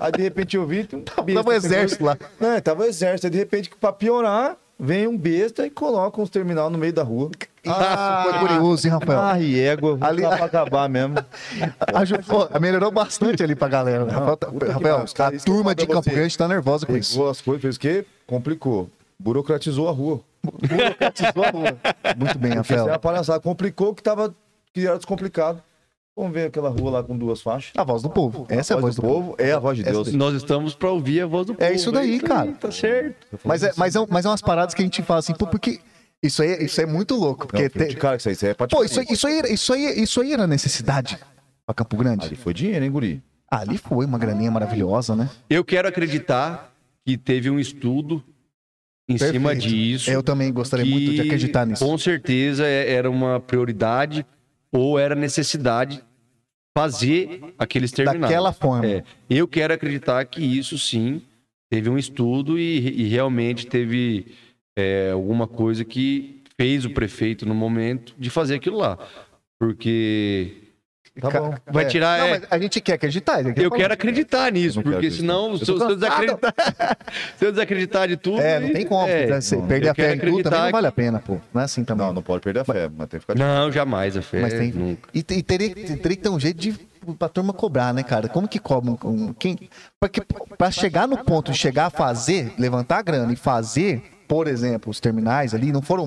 Aí de repente eu vi. Um besta Tava o exército lá. Não, tava o exército. Aí de repente, pra piorar, vem um besta e coloca uns terminal no meio da rua. Ah, foi curioso, hein, Rafael? Ah, e égua. Ali- pra acabar mesmo. Aju- pô, melhorou bastante ali pra galera. né? Rafael, que Rafael, caras- a eu turma de Campo. Grande tá nervosa com isso. As coisas, fez o quê? Complicou. Burocratizou a rua. Burocratizou a rua. Muito bem, Porque isso é Rafael. palhaçada. Complicou que tava. Que era descomplicado. Vamos ver aquela rua lá com duas faixas. A voz do povo. Essa é a voz do povo. é a voz de Deus. Nós estamos para ouvir a voz do povo. É isso daí, cara. Tá certo. Mas é, mas, é, mas é umas paradas que a gente fala assim, pô, porque isso aí, isso aí é muito louco. Porque Não, tem- de cara que isso aí, isso aí é Pô, isso, aí- isso, aí, isso, aí, isso aí era necessidade pra Campo Grande? Ali foi dinheiro, hein, guri? Ali foi uma graninha maravilhosa, né? Eu quero acreditar que teve um estudo em cima Perfeito. disso. Eu também gostaria que, muito de acreditar nisso. Com certeza é- era uma prioridade ou era necessidade fazer aqueles terminais. Daquela forma. É, eu quero acreditar que isso sim teve um estudo e, e realmente teve é, alguma coisa que fez o prefeito no momento de fazer aquilo lá. Porque Tá bom. vai É. tirar. Não, é, mas a gente quer acreditar. quer eu falar. quero acreditar nisso, não porque senão, Eu se eu, desacreditar, se eu desacreditar de tudo. É, não tem como. é, né? Não, perder eu a fé em tudo também não vale a pena, pô. Não é assim também. Não, não pode perder a fé, mas tem que ficar de Não, jamais a fé. Mas tem. Nunca. E, e teria, teria que ter um jeito de pra turma cobrar, né, cara? Como que cobra? um- um- quem, porque pra chegar no ponto de chegar a fazer, levantar a grana e fazer, por exemplo, os terminais ali, não foram.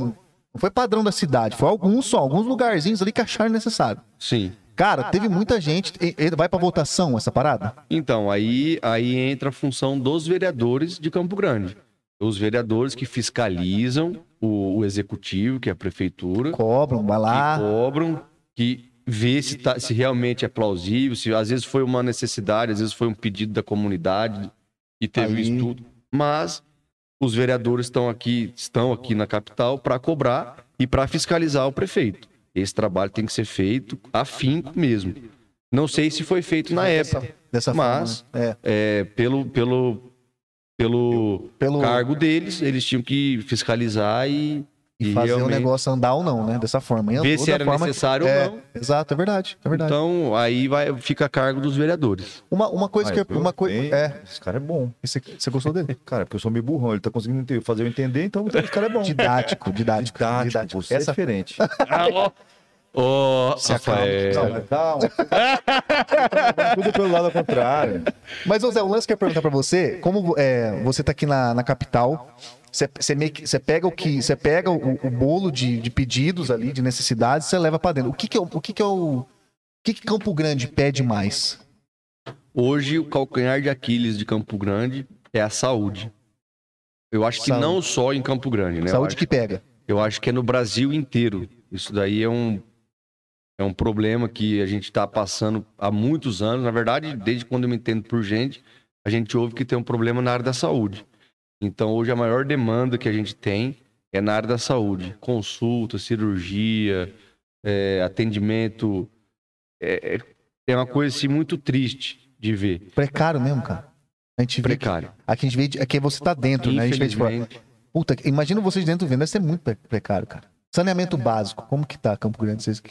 Não foi padrão da cidade, foi alguns só, alguns lugarzinhos ali que acharam necessário. Sim. Cara, teve muita gente. vai pra votação essa parada? Então, aí, aí entra a função dos vereadores de Campo Grande. Os vereadores que fiscalizam o, o executivo, que é a prefeitura, Cobram, vai que lá. cobram, que vê se, tá- se realmente é plausível, se às vezes foi uma necessidade, às vezes foi um pedido da comunidade e teve Aí- um estudo. Mas os vereadores estão aqui, estão aqui na capital para cobrar e para fiscalizar o prefeito. Esse trabalho tem que ser feito afinco mesmo. Não sei se foi feito na época, Dessa mas forma. né? é, pelo, pelo, pelo É, pelo cargo deles, eles tinham que fiscalizar e, e e fazer o realmente negócio andar ou não, né? Dessa forma. E ver se era forma- necessário É, ou não. Exato, é verdade. É verdade. Então, aí vai, fica a cargo dos vereadores. uma, uma coisa Ah, que. viu? Uma coisa. Bem, É. Esse cara é bom. Você, você gostou dele? Cara, porque eu sou meio burrão. Ele tá conseguindo fazer eu entender, então esse cara é bom. Didático, didático. Didático, você Essa, é diferente. Ô, Se acalma. Rafael. Não, mas calma. Tudo pelo lado contrário. Mas, ô Zé, o lance que eu ia perguntar pra você, como é, você tá aqui na, na capital, você, pega o que. Você pega o, o bolo de, de pedidos ali, de necessidades, você leva pra dentro. O que, que é o. O que, que é o. O que, que Campo Grande pede mais? Hoje, o calcanhar de Aquiles de Campo Grande é a saúde. Eu acho que Saúde. não só em Campo Grande, né? Saúde acho- que pega. Eu acho que é no Brasil inteiro. Isso daí é um, é um problema que a gente está passando há muitos anos. Na verdade, desde quando eu me entendo por gente, a gente ouve que tem um problema na área da saúde. Então, hoje, a maior demanda que a gente tem é na área da saúde. Consulta, cirurgia, é, atendimento. É, é- é uma coisa assim, muito triste de ver. Precário mesmo, cara. A gente vê. que- Precário. Aqui a gente vê. de- Aqui você tá dentro, né? A gente vê. Infelizmente. Puta, imagina vocês dentro vendo, deve ser muito pre- precário, cara. Saneamento básico, como que tá Campo Grande? Vocês...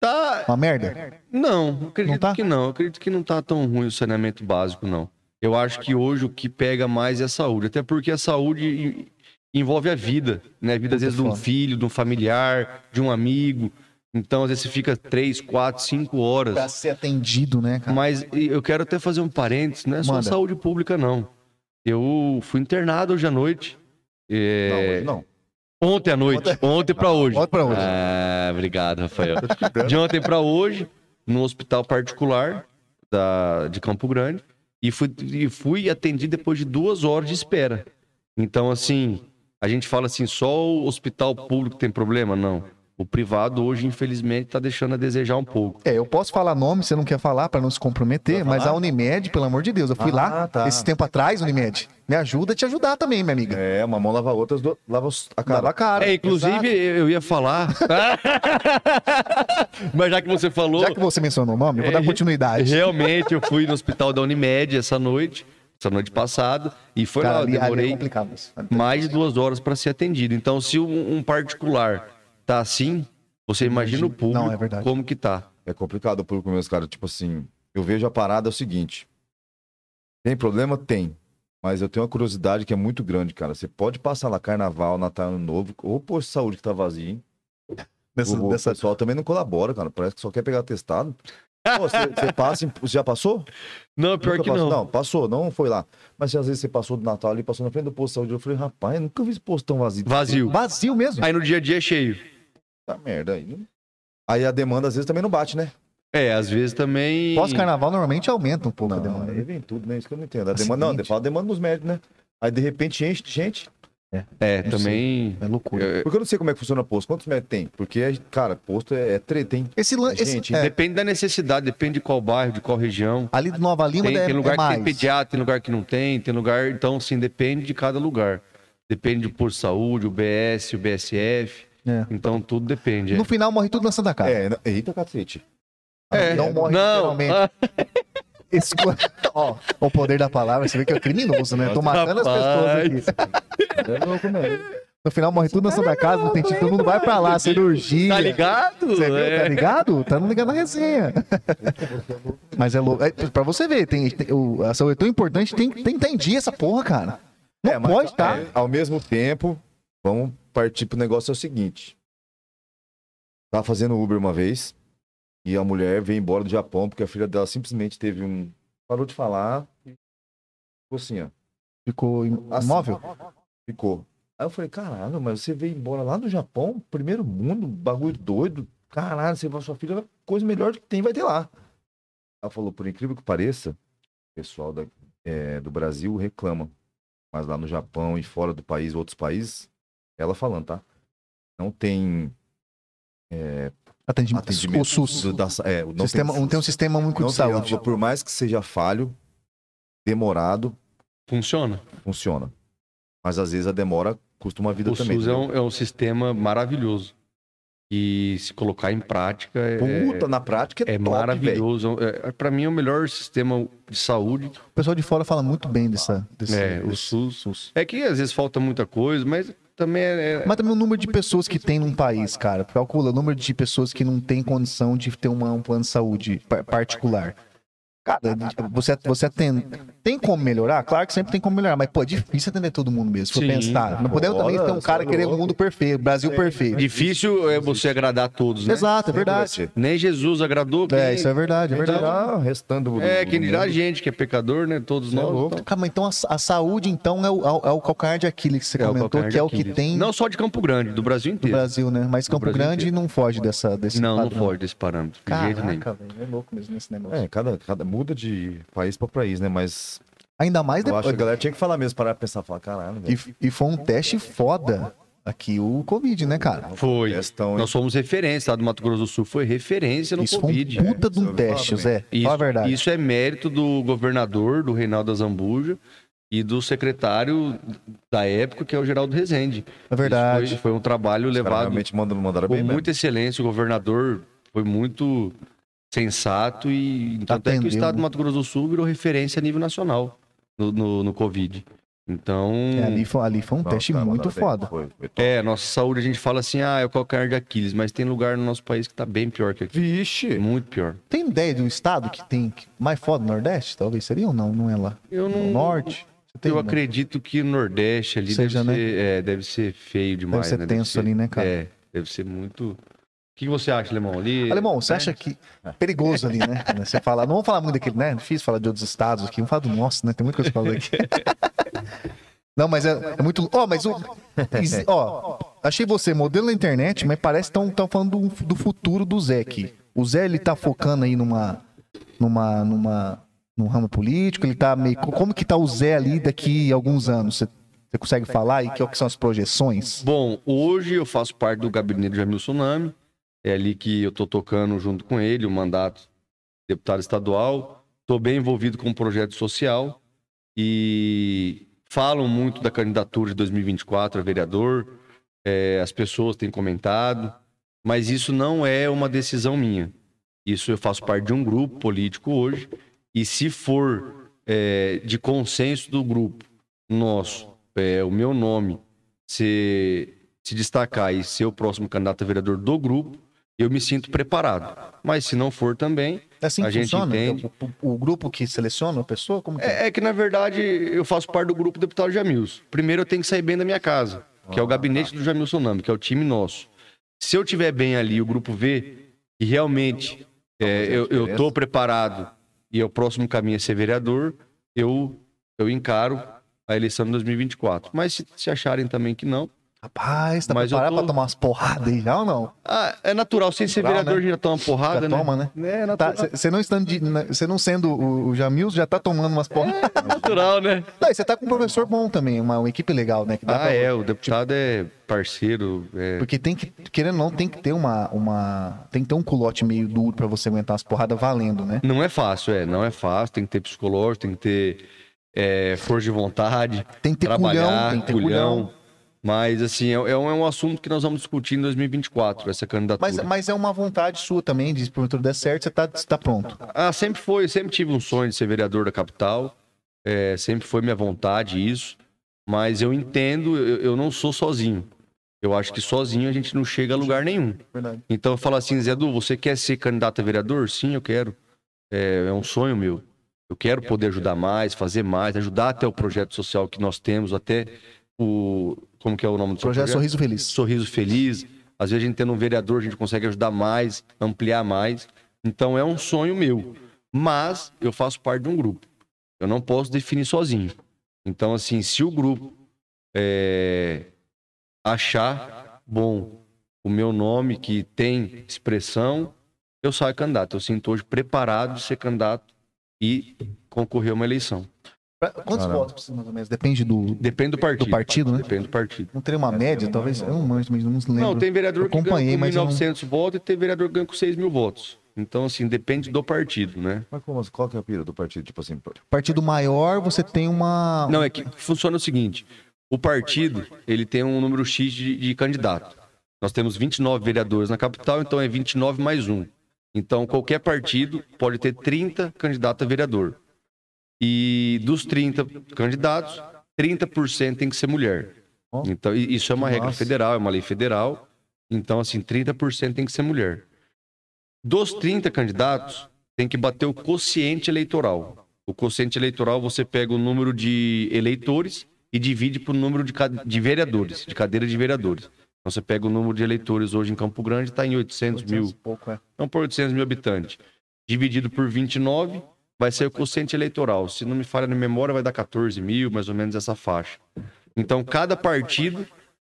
Tá, Uma merda? Não, acredito Não tá? que não. Acredito que não tá tão ruim o saneamento básico, não. Eu acho que hoje o que pega mais é a saúde. Até porque a saúde envolve a vida, né? A vida, às vezes, de um filho, de um familiar, de um amigo. Então, às vezes, você fica três, quatro, cinco horas. Pra ser atendido, né, cara? Mas eu quero até fazer um parênteses, não é só Manda. saúde pública, não. Eu fui internado hoje à noite. É, Não, hoje não. Ontem à noite. Ontem pra hoje. Ontem pra hoje. Ah, obrigado, Rafael. De ontem pra hoje, no hospital particular da, de Campo Grande. E fui, e fui atendido depois de duas horas de espera. Então, assim, a gente fala assim, só o hospital público tem problema? Não. O privado hoje, infelizmente, tá deixando a desejar um pouco. É, eu posso falar nome, você não quer falar pra não se comprometer, mas a Unimed, pelo amor de Deus, eu fui Ah, lá tá. esse tempo atrás, Unimed. Me ajuda a te ajudar também, minha amiga. É, uma mão lava a outra, duas- lava a cara. Lava a cara. É, inclusive, Exato. eu ia falar. Mas já que você falou. Já que você mencionou o nome, eu vou dar É, continuidade. Realmente, eu fui no hospital da Unimed essa noite, essa noite passada, e foi Cara, lá, é demorei isso. mais de duas horas para ser atendido. Então, se um, um particular tá assim, você imagina o público Não, é verdade. como que tá. É complicado o público, meus caras. Tipo assim, eu vejo a parada é o seguinte. Tem problema? Tem. Mas eu tenho uma curiosidade que é muito grande, cara. Você pode passar lá Carnaval, Natal, Ano Novo, ou posto de saúde que tá vazio, hein? Dessa, o, o dessa- pessoal também não colabora, cara. Parece que só quer pegar testado. Pô, Você você passa, em- você já passou? Não, pior Nunca que passou? não. Não, passou, não foi lá. Mas às vezes você passou do Natal ali, passou na frente do posto de saúde. Eu falei, rapaz, eu nunca vi esse posto tão vazio. Vazio. Vazio mesmo. Aí no dia a dia é cheio. Tá merda aí. Aí a demanda às vezes também não bate, né? É, às vezes também. Pós-carnaval normalmente aumenta um pouco a Não, demanda. aí vem tudo, né? Isso que eu não entendo. A É demanda, não, fala demanda dos médicos, né? Aí de repente enche de gente. É, Não também. É loucura. é, Porque eu não sei como é que funciona posto. Quantos médicos tem? Porque, cara, posto é, é treta, hein? Esse lance. Gente, é, Depende da necessidade, depende de qual bairro, de qual região. ali do Nova Lima Tem, é, tem lugar é que mais. tem pediatra, tem lugar que não tem, tem lugar. Então, sim, depende de cada lugar. Depende do posto de saúde, o BS, o BSF. É. Então, tudo depende. é. No final morre tudo na Santa Casa. É, não- eita cacete. É, não morre não. literalmente. ah, Esse... Ó, o poder da palavra, você vê que é criminoso, né? Tô matando as pessoas aqui. É louco mesmo. No final morre tudo na Santa Casa, não tem todo mundo vai pra lá, cirurgia. Tá ligado? Você viu? É. Tá ligado? Tá ligado na resenha. Mas é louco. É, pra você ver, tem, tem- o, a saúde é tão importante, tem tem que entendi essa porra, cara. Não É, mas, pode, tá? é, ao mesmo tempo, vamos partir pro negócio é o seguinte. Tava fazendo Uber uma vez e a mulher veio embora do Japão porque a filha dela simplesmente teve um. Parou de falar e ficou assim, ó. Ficou im- Assim. imóvel? Ficou. Aí eu falei, caralho, mas você veio embora lá do Japão, primeiro mundo, bagulho doido. Caralho, você vai sua filha, coisa melhor que tem vai ter lá. Ela falou, por incrível que pareça, o pessoal da- é, do Brasil reclama. Mas lá no Japão e fora do país, outros países, ela falando, tá? Não tem Atendimento. atendimento. O SUS. do- da, é, não sistema, tem, não tem um sistema único não de tem, saúde. falou, por mais que seja falho, demorado, Funciona. funciona. Mas às vezes a demora custa uma vida O também. SUS é entendeu? um, é um sistema maravilhoso. E se colocar em prática é, Puta, na prática é, é top, maravilhoso. É, para mim é o melhor sistema de saúde. O pessoal de fora fala muito bem dessa, desse, É, o desse SUS. É que às vezes falta muita coisa, mas também é. é- Mas também o número de pessoas que tem num país, cara. Calcula o número de pessoas que não tem condição de ter uma- um plano de saúde pa- particular. Cara, você, você atende. Tem como melhorar? Claro que sempre tem como melhorar, mas, pô, é difícil atender todo mundo mesmo, se for Sim. pensar. Não podemos também ter um cara querer um mundo perfeito, Brasil perfeito. Difícil é você agradar a todos, né? Exato, é verdade. Nem Jesus agradou. É, quem- isso é verdade, é verdade. Já restando. É, quem dirá a gente que é pecador, né? Todos nós. louco. então. Cara, mas então a, a saúde, então, é o, é o calcanhar de Aquiles que você É o comentou, que é o que tem Não só de Campo Grande, do Brasil inteiro. Brasil, né? Mas Campo Grande inteiro. não foge dessa, desse Não, não padrão. foge desse parâmetro. De jeito nenhum. Caraca, velho, é louco mesmo esse negócio. É, cada, cada muda de país pra país, né? Mas Ainda mais eu depois. acho que a galera tinha que falar mesmo, parar pra pensar, falar, caralho, velho. E, e foi um teste foda aqui, o Covid, né, cara? Foi. Hein? Nós fomos referência, tá? Do Mato Grosso do Sul foi referência no Isso Covid. foi um puta de isso um eu falar teste. Zé. Isso, Fala a verdade. isso é mérito do governador, do Reinaldo Azambuja, e do secretário da época, que é o Geraldo Rezende. É verdade. Isso foi, foi um trabalho Os levado realmente mandaram, mandaram com bem mesmo. muita excelência. O governador foi muito sensato e tanto é que o estado do Mato Grosso do Sul virou referência a nível nacional no, no, no Covid. Então, É, ali, foi, ali foi um Não, teste caras muito foda. Foi, foi é, nossa saúde a gente fala assim, ah, é o calcanhar de Aquiles, mas tem lugar no nosso país que tá bem pior que aqui. Vixe! Muito pior. Tem ideia de um estado que tem mais foda no Nordeste? Talvez seria ou não? Não é lá? Eu No não. Norte? Você tem eu uma- acredito que o Nordeste ali Seja, deve, né? ser, é, deve ser feio demais. ser né? tenso ali, né, cara? É, deve ser muito. O que você acha, Alemão? Ali, Alemão, você acha que perigoso ali, né? Você fala, não vamos falar muito daquele, né? É difícil falar de outros estados aqui, vamos falar do nosso, né? Tem muita coisa pra falar aqui. Não, mas é, é muito. Ó, mas o. Ó, achei você, modelo na internet, mas parece que estão falando do, do futuro do Zé aqui. O Zé, ele tá focando aí numa. numa. numa. num ramo político, ele tá meio. Como que tá o Zé ali daqui a alguns anos? Você, você consegue falar? E que, que são as projeções? Bom, hoje eu faço parte do gabinete do Jamil Tsunami. É ali que eu tô tocando junto com ele, o mandato de deputado estadual. Estou bem envolvido com o projeto social e falam muito da candidatura de 2024 a vereador. É, as pessoas têm comentado, mas isso não é uma decisão minha. Isso eu faço parte de um grupo político hoje e se for é, de consenso do grupo nosso, é, o meu nome se, se destacar e ser o próximo candidato a vereador do grupo, eu me sinto preparado. Mas se não for também, É assim A que gente funciona? entende. O, o- o grupo que seleciona a pessoa? Como que é, é que na verdade eu faço parte do grupo deputado Jamils. Primeiro eu tenho que sair bem da minha casa, que é o gabinete do Jamil Sonami, que é o time nosso. Se eu tiver bem ali, o grupo vê que realmente é, eu, tô preparado e é o próximo caminho é ser vereador, eu, eu encaro a eleição de 2024. Mas se, se acharem também que não, Rapaz, tá Mas preparado tô- pra tomar umas porradas aí já ou não? ah, é natural. Sem ser Natural, vereador, né? já toma porrada, Já né? toma, né? É Tá, natural, Você não, estando de- cê não sendo o, o Jamil, já tá tomando umas porradas. natural, né? Não, e você tá com um professor bom também, uma, uma equipe legal, né? Que dá Ah, pra- é. O deputado é parceiro. É... Porque tem que, querendo ou não, tem que ter uma, uma. Tem que ter um culote meio duro pra você aguentar as porradas valendo, né? Não é fácil, é. Não é fácil. Tem que ter psicológico, tem que ter é, força de vontade, Tem que ter trabalhar, culhão, tem que ter culhão. Mas, assim, é, é um, é um assunto que nós vamos discutir em 2024, essa candidatura. Mas, mas é uma vontade sua também, de se porventura der certo, você tá, você tá pronto. Ah, sempre foi. Sempre tive um sonho de ser vereador da capital. É, sempre foi minha vontade isso. Mas eu entendo, eu, eu não sou sozinho. Eu acho que sozinho a gente não chega a lugar nenhum. Verdade. Então eu falo assim, Zé Du, você quer ser candidato a vereador? Sim, eu quero. É, é um sonho meu. Eu quero poder ajudar mais, fazer mais, ajudar até o projeto social que nós temos, até o. Como que é o nome do seu Projeto Sorriso Feliz. Sorriso Feliz. Às vezes a gente tendo um vereador, a gente consegue ajudar mais, ampliar mais. Então é um sonho meu. Mas eu faço parte de um grupo. Eu não posso definir sozinho. Então, assim, se o grupo é, achar bom o meu nome, que tem expressão, eu saio candidato. Eu sinto hoje preparado de ser candidato e concorrer a uma eleição. Pra- Quantos Caramba. votos precisa mais ou menos? Depende do, Depende do partido. do partido, né? Depende do partido. Não teria uma média, talvez? Eu não manjo, mas não lembro. Não, tem vereador Eu que ganha mas com eu não- 1.900 votos e tem vereador que ganha com 6 mil votos. Então, assim, depende do partido, né? Mas como, qual que é a pira do partido? Tipo assim, Partido maior, você tem uma. Não, é que funciona o seguinte: o partido ele tem um número X de, de candidato. Nós temos 29 vereadores na capital, então é 29 mais um. Então, qualquer partido pode ter 30 candidatos a vereador. E dos 30 candidatos, 30% tem que ser mulher. Então, isso é uma que regra federal, é uma lei federal. Então, assim, 30% tem que ser mulher. Dos 30 candidatos, tem que bater o quociente eleitoral. O quociente eleitoral você pega o número de eleitores e divide por número de, de vereadores, de cadeira de vereadores. Então você pega o número de eleitores hoje em Campo Grande, está em 800 mil. Pouco, é. Por 800 mil habitantes, dividido por 29, vai ser o quociente eleitoral. Se não me falha na memória, vai dar 14 mil, mais ou menos essa faixa. Então, cada partido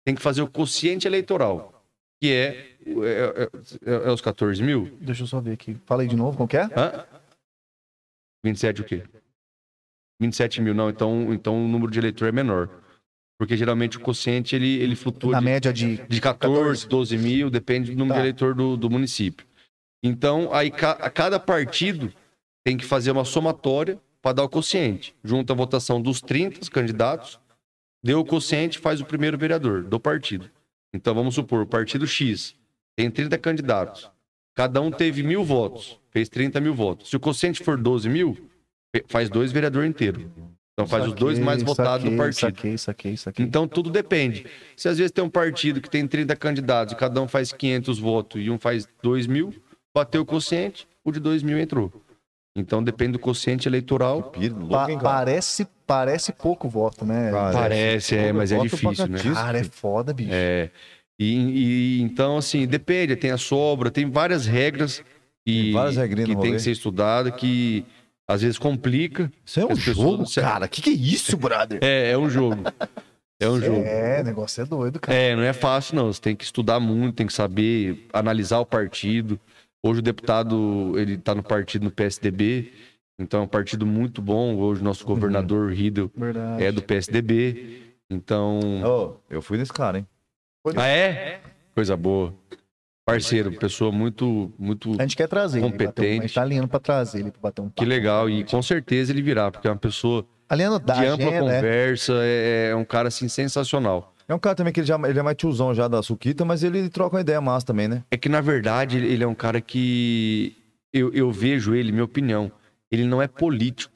tem que fazer o quociente eleitoral, que é, é, é- é os 14 mil? Deixa eu só ver aqui. Fala aí de novo, como que é? Hã? 27 o quê? 27 mil, não. Então, então o número de eleitor é menor. Porque geralmente o quociente ele, ele flutua Na de, média de. de 14, 12 mil, depende do número Tá. de eleitor do, do município. Então, aí ca- a cada partido tem que fazer uma somatória para dar o quociente. Junta a votação dos 30 candidatos, deu o quociente, faz o primeiro vereador do partido. Então, vamos supor, o partido X tem 30 candidatos. Cada um teve mil votos, fez 30 mil votos. Se o quociente for 12 mil, faz dois vereador inteiro. Então, faz os dois mais votados do partido. Saquei, saquei, saquei. Então tudo depende. Se às vezes tem um partido que tem 30 candidatos e cada um faz 500 votos e um faz 2 mil, bateu o quociente, o de 2 mil entrou. Então depende do quociente eleitoral. Piro, louco, Pa- parece, parece pouco voto, né? Parece. Parece, é, mas é difícil, né? Cara, é foda, bicho. É. E, e- então, assim, depende, tem a sobra, tem várias regras e, Tem várias regrinhas que tem que ser estudada, que às vezes complica. Isso é um pessoas jogo, se- cara. Que que é isso, brother? É, é um jogo. É um jogo. É, o negócio é doido, cara. É, não é fácil, não. Você tem que estudar muito, tem que saber analisar o partido. Hoje o deputado, ele tá no partido no PSDB, então é um partido muito bom. Hoje o nosso governador Riedel Verdade. é do PSDB. Então. Ô, eu fui nesse cara, hein? Ah, é? Coisa boa. Parceiro, pessoa muito, muito. A gente quer trazer ele. bater um- Competente. A gente tá alinhando pra trazer ele, pra bater um Que papo. legal. E com certeza ele virá, porque é uma pessoa Alinhando da de ampla agenda, né? conversa, é, é um cara assim sensacional. É um cara também que ele, já, ele é mais tiozão já da Suquita, mas ele troca uma ideia massa também, né? É que, na verdade, ele é um cara que. Eu, eu vejo ele, minha opinião. Ele não é político.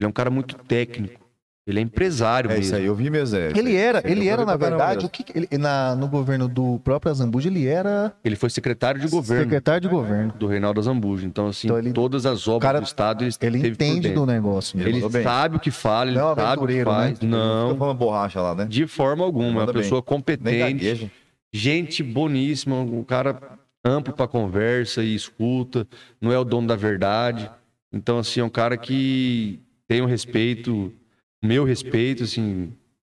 Ele é um cara muito técnico. Ele é empresário É mesmo. isso aí, eu vi mesmo. É, Ele era, ele eu era, na verdade, o que ele, na, no governo do próprio Azambuja, ele era Ele foi secretário de governo secretário de governo. do Reinaldo Azambuja. Então, assim, Então, ele- todas as obras cara- do Estado ele, Ele entende do negócio. Ele Ele bem. sabe o que fala, ele Não é sabe o que aventureiro, faz. né? Fica Não, falando borracha lá, né? de forma alguma. É uma bem. pessoa Nem competente, gente boníssima, um cara amplo para conversa e escuta, não é o dono da verdade. Então, assim, é um cara que tem um respeito, meu respeito, assim,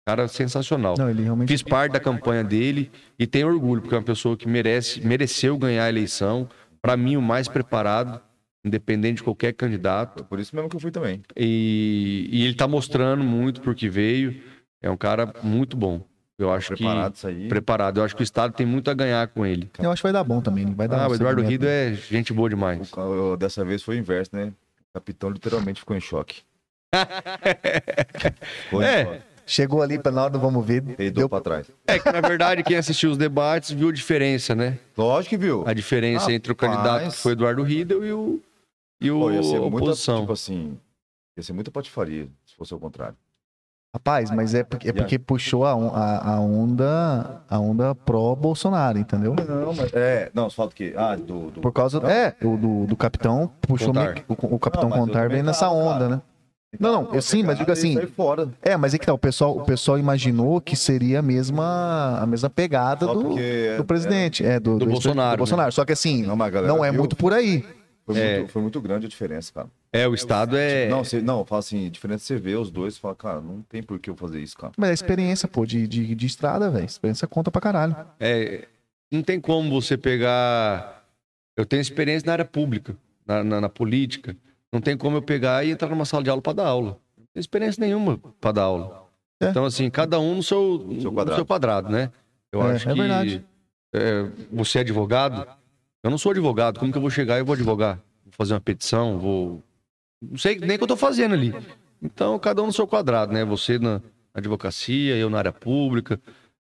cara sensacional. Não, ele realmente Fiz parte da campanha dele e tenho orgulho, porque é uma pessoa que merece, mereceu ganhar a eleição. Para mim, o mais preparado, independente de qualquer candidato. Por isso mesmo que eu fui também. E, e ele tá mostrando muito porque veio. É um cara muito bom. Eu acho Preparado que. isso aí. Preparado. Eu acho que o Estado tem muito a ganhar com ele. Eu acho que vai dar bom também. Vai dar Ah, um o Eduardo. Rido é gente boa demais. O dessa vez foi o inverso, né? O capitão literalmente ficou em choque. Em É. Chegou ali pra na hora do vamos ver. Peidou Deu pra trás. É que, na verdade, quem assistiu os debates viu a diferença, né? Lógico que viu. A diferença entre o candidato que foi Eduardo Riedel e o, e o Pô, ia ser muita, oposição. tipo assim, ia ser muita patifaria se fosse o contrário. Rapaz, mas é porque, é porque puxou a, a, a onda a onda pró-Bolsonaro, entendeu? Não, mas... É, não, você fala do quê? Ah, do... do... Por causa Não. é, o do, do capitão puxou meio que- o, o capitão Não, mas Contar veio nessa onda, cara. né? Não, não, eu sim, mas digo assim, é, mas é que tá, o pessoal, o pessoal imaginou que seria a mesma a mesma pegada do, é- do presidente, é, do, Do ex- Bolsonaro, né? do Bolsonaro. Só que assim, Não, mas a galera não é viu. muito por aí. Foi, É. muito, foi muito grande a diferença, cara. É, o Estado é. Não, você, não, fala assim, diferente você vê os dois e fala, cara, não tem por que eu fazer isso, cara. Mas a experiência, pô, de, de, de estrada, velho. Experiência conta pra caralho. É, não tem como você pegar. Eu tenho experiência na área pública, na, na- na política. Não tem como eu pegar e entrar numa sala de aula para dar aula. Não tenho experiência nenhuma para dar aula. É. Então, assim, cada um no seu, no seu quadrado. seu quadrado, né? Eu É, acho é que. verdade. é, você é advogado? Eu não sou advogado. Como que eu vou chegar e vou advogar? Vou fazer uma petição? Vou. Não sei nem o que eu tô fazendo ali. Então, cada um no seu quadrado, né? Você na advocacia, eu na área pública.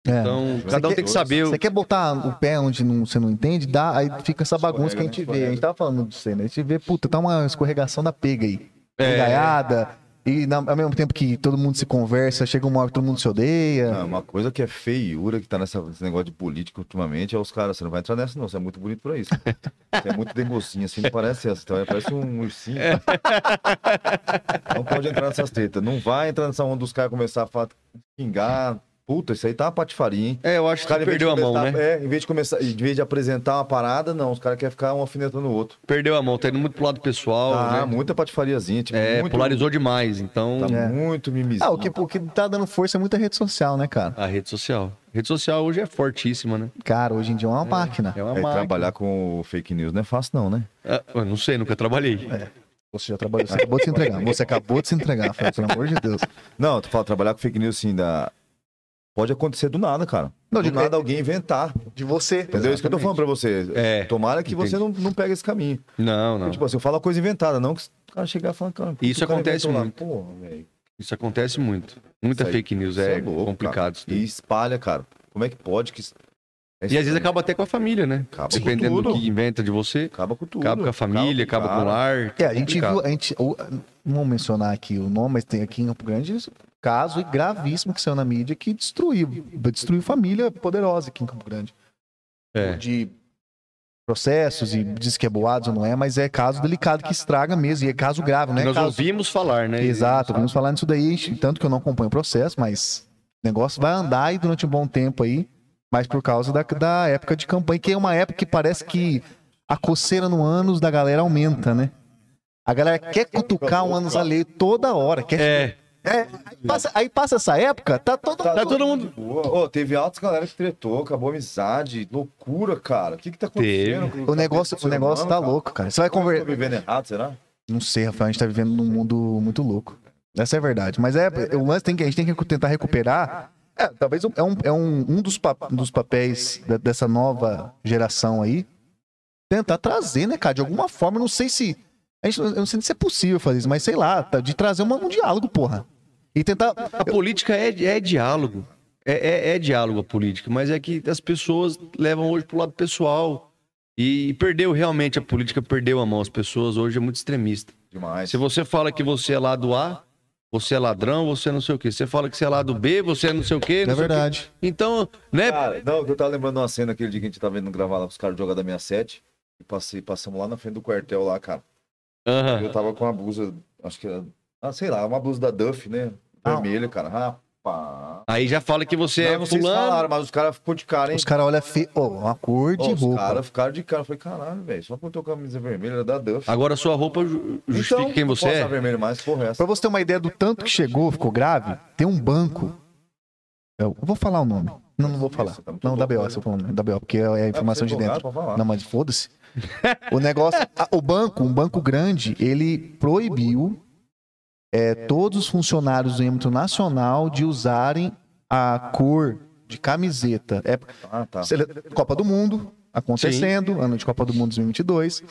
É. Então, Você cada um quer- tem que saber. o- Você quer botar o pé onde não- você não entende, dá, aí fica essa bagunça que a gente Escorrega, vê. né? A gente tava falando de você, né? A gente vê, puta, tá uma escorregação da pega aí. É. Pegaiada, E na- ao mesmo tempo que todo mundo se conversa, chega uma hora que todo mundo se odeia. Não, uma coisa que é feiura que tá nessa, nesse negócio de política ultimamente é os caras, você não vai entrar nessa não, você é muito bonito pra isso. Você é muito dengocinho, assim, não parece essa, então, parece um ursinho. Não pode entrar nessas tretas, não vai entrar nessa onda dos caras começar a xingar. Puta, isso aí tá uma patifaria, hein? É, eu acho Os que perdeu a mão, né? É, em vez de começar, em vez de apresentar uma parada, não, os caras querem ficar um alfinetando o outro. Perdeu a mão, tá indo muito pro lado pessoal, Ah, né? muita patifariazinha, tipo, É, muito, polarizou demais, então Tá É. muito mimizinho. Ah, o que, o que tá dando força é muita rede social, né, cara? a rede social. A rede social hoje é fortíssima, né? Cara, hoje em dia é uma máquina. É uma É, máquina. trabalhar com fake news não é fácil não, né? Ah, eu não sei, nunca trabalhei. Você já trabalhou, você acabou de se entregar. Você acabou de se entregar, Fred, pelo amor de Deus. Não, tu fala trabalhar com fake news assim, da... pode acontecer do nada, cara. Não, do de- nada alguém inventar. De você. Entendeu? Isso que eu tô falando pra você. É, Tomara que você não, não pegue esse caminho. Não, não. Tipo assim, eu falo coisa inventada, não que o cara chegar e falar, cara, Isso acontece lá? muito. Isso acontece muito. Muita Isso aí- fake news isso é, louco, complicado. isso cara. daí. E espalha, cara. Como é que pode que... É E às vezes acaba até com a família, né? Acaba com Dependendo do que inventa de você, Acaba com tudo. acaba com a família, acaba com o lar. É, a gente complicado. viu, a gente, o- não vou mencionar aqui o nome, mas tem aqui em Campo Grande caso gravíssimo que saiu na mídia que destruiu, destruiu família poderosa aqui em Campo Grande. É. De processos e diz que é boados ou não é, mas é caso delicado que estraga mesmo, e é caso grave, não é Nós caso... ouvimos falar, né? Exato, vamos falar nisso daí, tanto que eu não acompanho o processo, mas o negócio vai andar aí durante um bom tempo aí, mas por causa da, da época de campanha, que é uma época que parece que a coceira no ânus da galera aumenta, né? A galera quer cutucar um ânus alheio toda hora. Quer... É, É, aí, passa, aí passa essa época, tá todo tá todo mundo. Ô, teve altas galera que tretou, acabou a amizade. Loucura, cara. O que que tá acontecendo? com O negócio, com o negócio ser tá humano, louco, cara. Você vai cara? Tá conversar. vivendo errado, será? Não sei, Rafael, a gente tá vivendo num mundo muito louco. Essa é a verdade. Mas é, o lance tem que, a gente tem que tentar recuperar. É, talvez é um, é um, um dos, pa- dos papéis da- dessa nova geração aí. Tentar trazer, né, cara? De alguma forma, eu não sei se. A gente, eu não sei se é possível fazer isso, mas sei lá, tá, de trazer uma- um diálogo, porra. E tentar. A política é, é diálogo. É, é- é diálogo a política, mas é que as pessoas levam hoje pro lado pessoal. E perdeu realmente, a política perdeu a mão. As pessoas hoje é muito extremista. Demais. Se você fala que você é lado A, você é ladrão, você é não sei o quê. Você fala que você é lado B, você é não sei o quê. não É o quê. verdade. Então, né? Cara, não, eu tava lembrando uma cena aquele dia que a gente tava vendo gravar lá com os caras jogar da 67. E passei, passamos lá na frente do quartel lá, cara. Aham. Eu tava com uma blusa, acho que era. Ah, sei lá, uma blusa da Duff, né? Ah. Vermelha, cara. Rapaz. Aí já fala que você Não, é se fulano. falaram, mas os caras ficou de cara, hein? Os caras olham feio. Uma cor de os roupa. caras ficaram de cara. Eu falei, caralho, velho. Só porque eu tô com a camisa vermelha da Duff. Agora sua roupa ju- justifica Então, quem você posso é. vermelho mais, porra, é essa. Pra você ter uma ideia do tanto que chegou, ficou grave, tem um banco. Eu vou falar o nome. Não, não vou falar. Tá Não, da BO, se eu falar o nome, da BO, porque é a informação de é dentro. Não, mas foda-se. O negócio. o banco, um banco grande, ele proibiu é, todos os funcionários do âmbito nacional de usarem a cor de camiseta. É, Ah, tá. Copa do Mundo acontecendo, ano de Copa do Mundo 2022.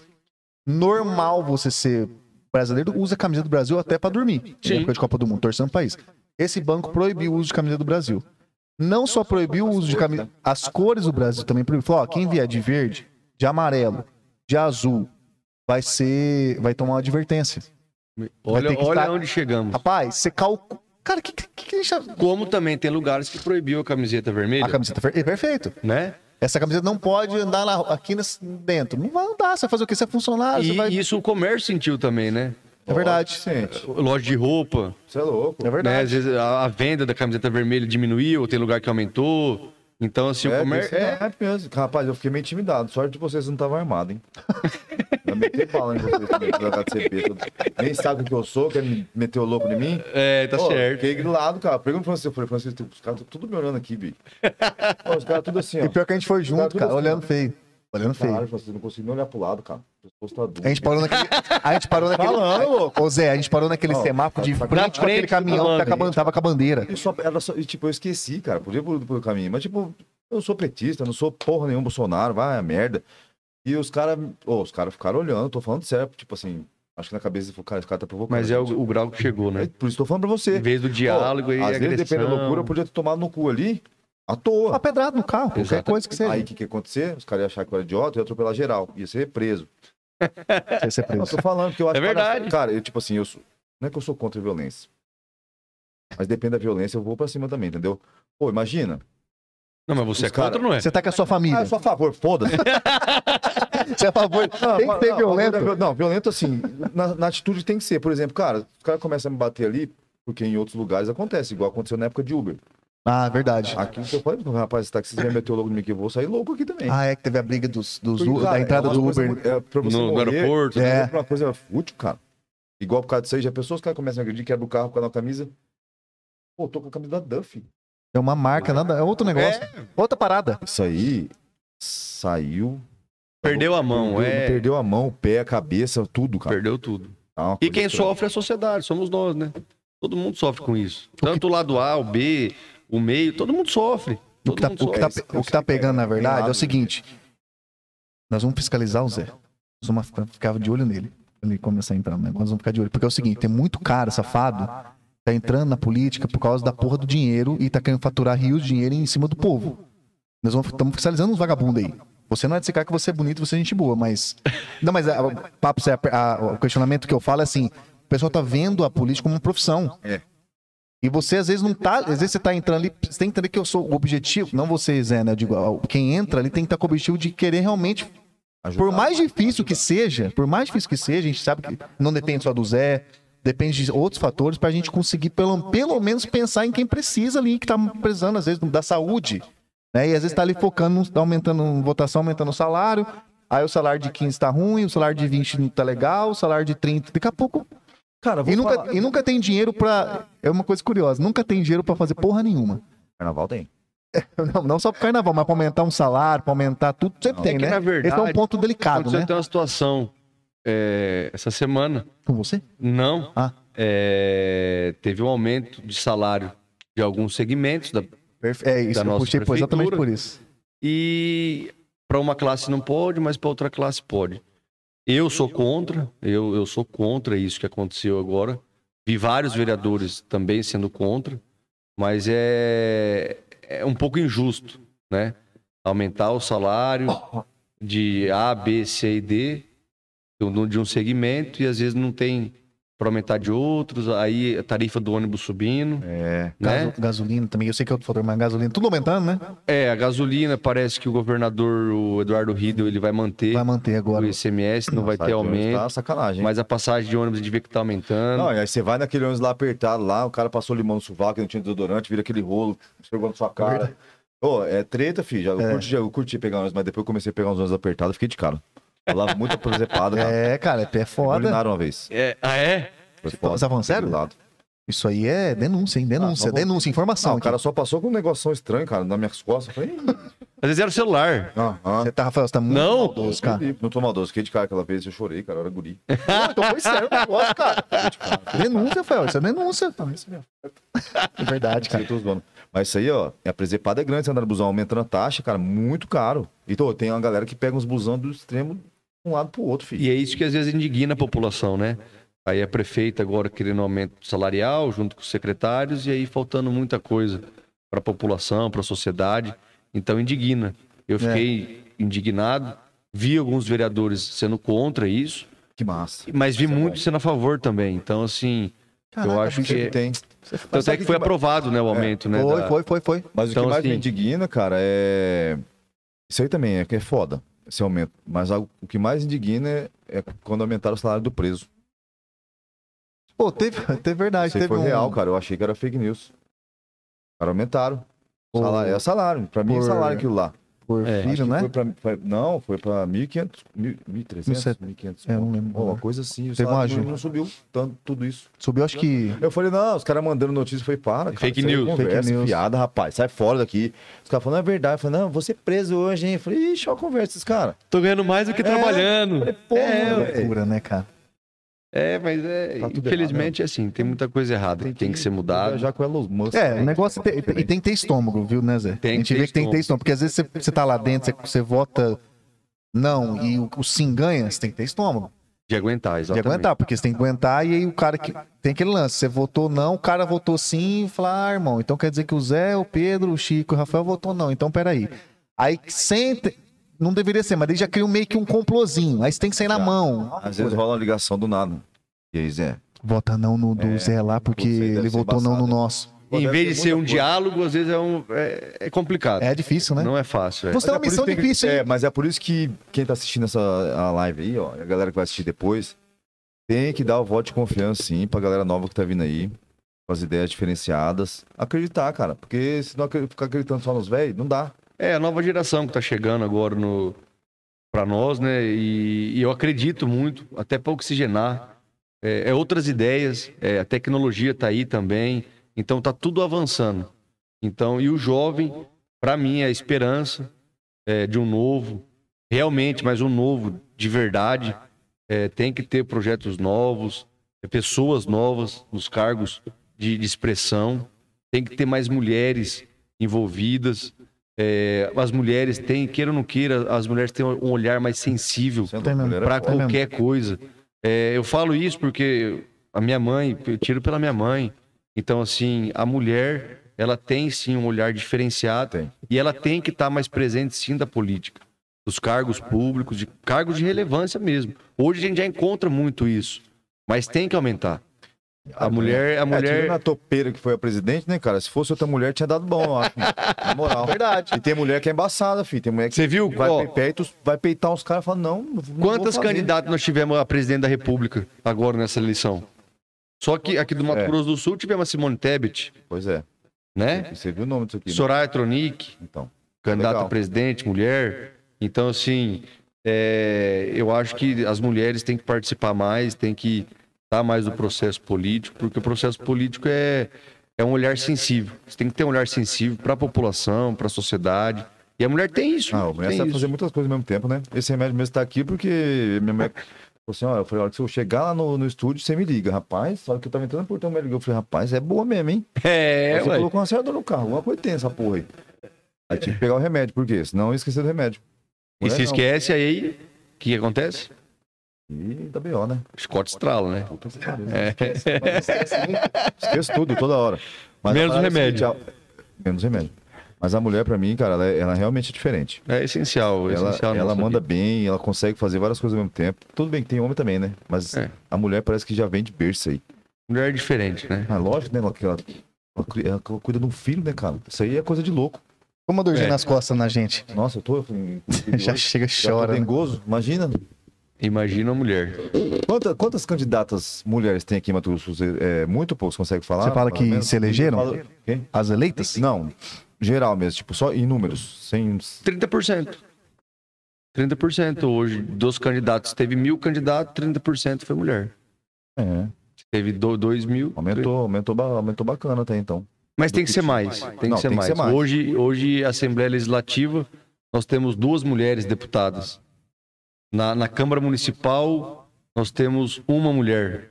Normal você ser brasileiro, usa a camisa do Brasil até pra dormir. Sim. Em época de Copa do Mundo, torcendo o país. Esse banco proibiu o uso de camisa do Brasil. Não só proibiu o uso de camisa, as cores do Brasil também proibiu. Falou, ó, quem vier de verde, de amarelo, de azul, vai ser, vai tomar uma advertência. Olha, olha estar- onde chegamos. Rapaz, você calcula. Cara, que que, que, deixa... Como também tem lugares que proibiu a camiseta vermelha, A camiseta é perfeito. né? Essa camiseta não pode andar lá, aqui nesse- dentro. Não vai andar. Você vai fazer o quê? Você é funcionário, E vai. isso o comércio sentiu também, né? É verdade. Sente. Loja de roupa, Você é louco. É né? verdade. Às vezes a, a venda da camiseta vermelha diminuiu, tem lugar que aumentou. Então, assim, o comércio. É, é mesmo. Rapaz, eu fiquei meio intimidado. Sorte de vocês não estavam armados, hein? Eu meti bala em vocês também, HCP. Nem sabe o que eu sou, quer me meter o louco em mim? É, tá Pô, certo. Fiquei grilado, cara. Pergunta pra você, eu falei, Francisco, os caras estão tudo me olhando aqui, bicho. Pô, os caras tudo assim, ó. E pior que a gente foi junto, cara, assim, olhando feio. Olhando feio. Caralho, Francisco, não consigo nem olhar pro lado, cara. Tá. A gente parou naquele. A gente parou naquele. Falando. Ô Zé, a gente parou naquele semáforo de na frente com aquele caminhão que tá comando. com a ban- tava com a bandeira. E só, era só, e, tipo, eu esqueci, cara. Podia por, por caminho. Mas, tipo, eu sou petista, não sou porra nenhum Bolsonaro, vai a merda. E os caras, os caras ficaram olhando, tô falando sério, tipo assim, acho que na cabeça o cara, esse cara tá provocando. Mas é o, o grau que chegou, É né? por isso tô falando pra Em você. vez do diálogo e Às vezes, agressão. dependendo da loucura, eu podia ter tomado no cu ali, à toa. Uma pedrada no carro, qualquer Exato. coisa que seja. Aí o que, que ia acontecer? Os caras iam achar que eu era idiota, eu ia atropelar geral, ia ser preso. Você ia ser Não, preso. tô falando que eu acho É que- verdade. Cara, eu, tipo assim, eu sou- Não é que eu sou contra a violência. Mas depende da violência, eu vou pra cima também, entendeu? Pô, imagina. Não, mas você Os é contra cara- ou não é? Você tá com a sua família. Ah, eu sou a favor, foda-se. Você é a favor. Tem que ser não, violento. Não, não, violento assim, na, na atitude tem que ser. Por exemplo, cara, os caras começam a me bater ali, porque em outros lugares acontece, igual aconteceu na época de Uber. Ah, verdade. Aqui eu falei, rapaz, esse taxista meter o logo que eu vou sair louco aqui também. Ah, é que teve a briga dos, dos Porque, cara, da entrada é do Uber. coisa- é pra você No, no morrer, aeroporto. É. É uma coisa fútil, cara. Igual por causa disso aí, já pessoas que começam a agredir, quebra o carro com a camisa. Pô, tô com a camisa da Duff. É uma marca, nada, é outro negócio. Outra parada. Isso aí saiu. Perdeu a mão, perdeu, é. perdeu a mão, o pé, a cabeça, tudo, cara. Perdeu tudo. Tá E quem estranha. sofre é a sociedade, somos nós, né? Todo mundo sofre com isso. Tanto o lado A, o B, o meio, todo mundo sofre. O Todo que tá, mundo o que sofre. tá, o que tá pegando, na verdade, é o lado. seguinte. Nós vamos fiscalizar o Zé. Nós vamos ficar- de olho nele. Quando ele começar a entrar, né? Nós vamos ficar de olho. Porque é o seguinte, tem muito cara safado tá entrando na política por causa da porra do dinheiro e tá querendo faturar rios de dinheiro em cima do povo. Nós estamos fiscalizando uns vagabundos aí. Você não é desse cara que você é bonito, você é gente boa, mas. Não, mas a- o papo, sério, a- a- o questionamento que eu falo é assim: o pessoal tá vendo a política como uma profissão. É. E você às vezes não tá. Às vezes você tá entrando ali. Você tem que entender que eu sou o objetivo. Não você, Zé, né? Eu digo, quem entra ali tem que estar com o objetivo de querer realmente. Ajudar. Por mais difícil que seja, por mais difícil que seja, a gente sabe que não depende só do Zé, depende de outros fatores pra gente conseguir pelo, pelo menos pensar em quem precisa ali, que tá precisando, às vezes, da saúde. Né? E às vezes tá ali focando, tá aumentando votação, aumentando o salário. Aí o salário de 15 tá ruim, o salário de 20 não tá legal, o salário de 30. Daqui a pouco Cara, vou e nunca, falar- e nunca tem dinheiro pra. É uma coisa curiosa, nunca tem dinheiro pra fazer porra nenhuma. Carnaval tem. Não, não só pro carnaval, mas pra aumentar um salário, pra aumentar tudo, sempre Não, tem, é que, né? na verdade, Esse é um ponto delicado, né? até uma situação é, essa semana. Com você? Não. Ah. É, teve um aumento de salário de alguns segmentos da- Perfe- É isso, Da eu nossa puxei por exatamente por isso. e para uma classe não pode, mas para outra classe pode. Eu sou contra, eu, eu sou contra isso que aconteceu agora. Vi vários vereadores também sendo contra, mas é, é um pouco injusto, né? Aumentar o salário de A, B, C e D de um segmento e às vezes não tem para aumentar de outros, aí a tarifa do ônibus subindo, É. né? Gaso- gasolina também, eu sei que é outro fator, mas gasolina, tudo aumentando, né? É, a gasolina parece que o governador, o Eduardo Riedel, ele vai manter Vai manter o agora. ICMS, não vai ter de ônibus, aumento, Tá sacanagem. mas a passagem de ônibus devia que tá aumentando. Não, e aí você vai naquele ônibus lá apertado lá, o cara passou limão no sovaco, não tinha desodorante, vira aquele rolo, chegou na sua cara. Pô, é treta, filho. Já, eu, É. curti, já- eu curti pegar ônibus, mas depois eu comecei a pegar uns ônibus apertados, eu fiquei de cara. Eu lavo muito presepada, cara. É, cara, é foda. Urinaram uma vez. É, ah, é? Foi foda. Você tá falando sério? Do lado. Isso aí é denúncia, hein? Denúncia, Ah, denúncia, informação. Não, o aqui. cara só passou com um negocinho estranho, cara, nas minhas costas. Eu falei, "Ih, Às vezes era o celular. ah, ah. Você tá, Rafael, você tá muito Não. maldoso, cara. Não tô maldoso, fiquei de cara aquela vez, eu chorei, cara, eu era guri. Então foi sério o negócio, cara. Denúncia, Rafael, isso é denúncia. É verdade, cara. Eu tô zoando. Mas isso aí, ó, a presepada é grande, você andar no busão aumentando a taxa, cara, muito caro. Então, tem uma galera que pega uns busão do extremo de um lado pro outro, filho. E é isso que às vezes indigna a população, né? Aí a prefeita agora querendo aumento salarial junto com os secretários e aí faltando muita coisa para a população, para a sociedade. Então indigna. Eu fiquei indignado, vi alguns vereadores sendo contra isso, Que massa. mas vi é muito bom. sendo a favor também. Então assim, eu Caraca, acho bicho, que Tem. Tanto é que que foi que- aprovado, né, o aumento, né? Foi, da- foi, foi, foi. Mas o Então, que mais me assim- indigna, cara, é. Isso aí também é que é foda, esse aumento. Mas algo- o que mais indigna é, é quando aumentaram o salário do preso. Pô, teve, teve verdade. Isso teve foi um... real, cara. Eu achei que era fake news. Cara, aumentaram. Por- Salário, é salário. Pra mim é por- salário aquilo lá. Por É, filho, né? Foi pra, foi- não, foi pra 1.500, 1.300, 1.500. É, eu não lembro. Pô, Uma coisa assim. O Teve uma salário ajuda. não subiu tanto, tudo isso. Subiu, acho que. Eu falei, não, os caras mandando notícia. Falei, para, cara. Fake é news. Conversa, Fake news. fiada, rapaz. Sai fora daqui. Os caras falando, é verdade. Eu falei, não, vou ser preso hoje, hein? Eu falei, ixi, ó a conversa desses caras. Tô ganhando mais do que É. trabalhando. falei, pô, É. Loucura, né, cara? É, mas é, Tá infelizmente é assim, tem muita coisa errada que tem que ser mudada. Já com Elon Musk. É, o negócio tem, e tem que ter estômago, viu, né, Zé? Tem a gente que ter vê que tem que ter estômago. porque às vezes você, você tá lá dentro, você, você vota não e o, o sim ganha, você tem que ter estômago. De aguentar, De exatamente. aguentar, porque você tem que aguentar e aí o cara que. Tem aquele lance, você votou não, o cara votou sim e fala, ah, irmão, então quer dizer que o Zé, o Pedro, o Chico e o Rafael votou não, então peraí. Aí sempre. Não deveria ser, mas ele já criou meio que um complozinho. Aí você tem que sair na Já. mão. Às vezes rola uma ligação do nada. E aí, Zé? Vota não no do É, Zé lá, porque ele votou não no embaçado. nosso. Pô, em vez de ser um coisa. diálogo, às vezes é, um, é, é complicado. É difícil, né? Não é fácil. é. Você tem uma Mas é por missão isso que- difícil, hein? É, mas é por isso que quem tá assistindo essa a live aí, ó, e a galera que vai assistir depois, tem que dar o voto de confiança, sim, pra galera nova que tá vindo aí, com as ideias diferenciadas. Acreditar, cara, porque se não ficar acreditando só nos velhos, não dá. É a nova geração que tá chegando agora no para nós, né? E, e eu acredito muito, até para oxigenar. É, é outras ideias, é, a tecnologia tá aí também. Então tá tudo avançando. Então, e o jovem, para mim, é a esperança é, de um novo, realmente, mas um novo de verdade. É, tem que ter projetos novos, é, pessoas novas nos cargos de, de expressão. Tem que ter mais mulheres envolvidas. É, as mulheres têm, queira ou não queira, as mulheres têm um olhar mais sensível é para qualquer coisa. É, eu falo isso porque a minha mãe, eu tiro pela minha mãe. Então, assim, a mulher, ela tem sim um olhar diferenciado Tem. e ela tem que estar mais presente sim da política, dos cargos públicos, de cargos de relevância mesmo. Hoje a gente já encontra muito isso, mas tem que aumentar. A mulher, a É, mulher tirando a topeira que foi a presidente, né, cara? Se fosse outra mulher, tinha dado bom, eu acho. Na moral. Verdade. E tem mulher que é embaçada, filho. Tem mulher que Você viu? vai, Ó, pe- peito, vai peitar os caras e fala, não, não Quantas candidatas nós tivemos a presidente da República agora nessa eleição? Só que aqui do Mato É. Grosso do Sul tivemos a Simone Tebet, Pois é. né? Você viu o nome disso aqui, né? Soraya Tronic, Então. candidata Legal. a presidente, mulher. Então, assim, é, eu acho que as mulheres têm que participar mais, têm que estar mais no processo político, porque o processo político é, é um olhar sensível. Você tem que ter um olhar sensível para a população, para a sociedade. E a mulher tem isso. Ah, a mulher tem sabe isso. fazer muitas coisas ao mesmo tempo, né? Esse remédio mesmo tá aqui porque minha mulher falou assim, ó, eu falei, olha, se eu chegar lá no, no estúdio, você me liga. Rapaz, só que eu tava entrando por ter um médico. Eu falei, rapaz, é boa mesmo, hein? É, Aí você ué. colocou uma acelerador no carro, alguma coisa tem essa porra aí. Aí tive que pegar o remédio, por quê? Senão eu esqueci do remédio. E Mulher se não. esquece, aí o que acontece? E da B.O., né? Scott estrala, né? Puta que pariu. É. Esqueço tudo, toda hora. Mas Menos parada é remédio. seguinte, a- Menos remédio. Mas a mulher, pra mim, cara, ela, é- ela realmente é diferente. É essencial, é Ela, essencial. ela manda vida. bem, ela consegue fazer várias coisas ao mesmo tempo. Tudo bem que tem homem também, né? Mas É. a mulher parece que já vem de berço aí. Mulher é diferente, né? Ah, lógico, né? Ela, ela, ela, cuida de um filho, né, cara? Isso aí é coisa de louco. Como uma dorzinha É. nas costas na gente. Nossa, eu tô. Eu, Já chega e já tô chora. né? Imagina. Imagina a mulher. Quanta- quantas candidatas mulheres tem aqui em Mato Grosso? É, muito poucos, consegue falar? Você fala que menos? se elegeram? Quem? As eleitas? Não, geral mesmo, tipo, só em números. Sem... 30%. 30% hoje dos candidatos. Teve mil candidatos, 30% foi mulher. É, Teve do, dois mil. aumentou, aumentou, aumentou bacana até então. Mas tem que ser mais. Tem Não, que ser, tem que mais. ser mais. Hoje, hoje, a Assembleia Legislativa, nós temos duas mulheres deputadas. Na, na Câmara Municipal, nós temos uma mulher.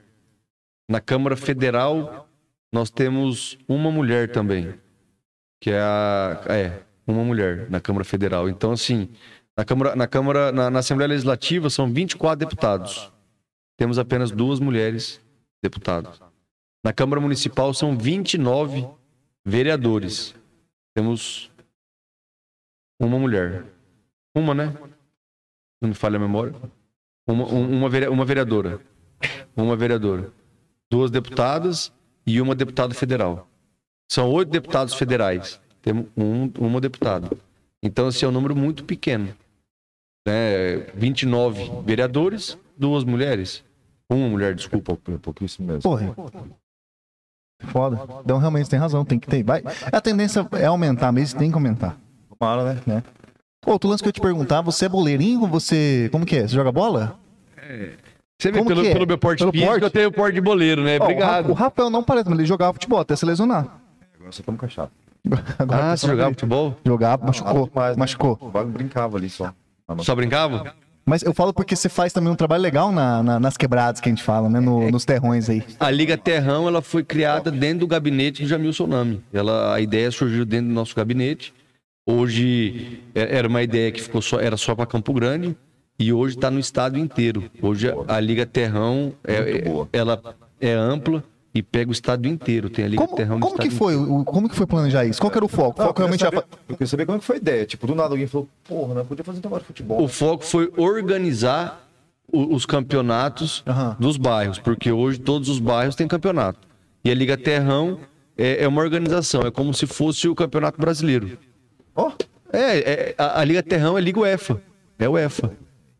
Na Câmara Federal, nós temos uma mulher também. Que é a. É, uma mulher na Câmara Federal. Então, assim, na Câmara, na, Câmara, na, na Assembleia Legislativa são 24 deputados. Temos apenas duas mulheres deputadas. Na Câmara Municipal são 29 vereadores. Temos uma mulher. Uma, né? Não me falha a memória. Uma, um- uma, uma vereadora. Uma vereadora. Duas deputadas e uma deputada federal. São oito deputados federais. Temos um, uma deputada. Então, esse é um número muito pequeno. Né? 29 vereadores, duas mulheres. Uma mulher, desculpa. Pou- Pouquíssimo mesmo. Porra. Foda. Então realmente tem razão, tem que ter. Vai. A tendência é aumentar mesmo, tem que aumentar. Tomara, né? Outro lance que eu ia te perguntar, você é boleirinho você. Como que é? Você joga bola? Você vê Como pelo, que é? pelo meu porte Pelo físico, porte? eu tenho porte de boleiro, né? Ó, Obrigado. O Rafael não parece, mas ele jogava futebol até se lesionar. Agora só estamos cachaça. Agora Ah, você jogava futebol? Jogava, machucou. Demais, né? machucou. O Vago brincava ali só. Ah. Só brincava? Mas eu falo porque você faz também um trabalho legal na- na- nas quebradas que a gente fala, né? No- nos terrões aí. A Liga Terrão, ela foi criada dentro do gabinete do Jamil Nami. Ela, a ideia surgiu dentro do nosso gabinete. Hoje é- era uma ideia que ficou só, era só para Campo Grande e hoje está no estado inteiro. Hoje a, a Liga Terrão é, é- ela é ampla e pega o estado inteiro. Tem a Liga Como, Terrão no como que estado foi? o- Como que foi planejar isso? Qual que era o foco? O Não, eu, foco queria realmente era saber, eu queria saber como é que foi a ideia. Tipo, do nada alguém falou, porra, não podia fazer um negócio de futebol. O foco foi organizar o- os campeonatos Aham. dos bairros, porque hoje todos os bairros têm campeonato. E a Liga Terrão é, é uma organização, é como se fosse o Campeonato Brasileiro. Ó, É, é, a, a Liga Terrão é Liga UEFA. É UEFA.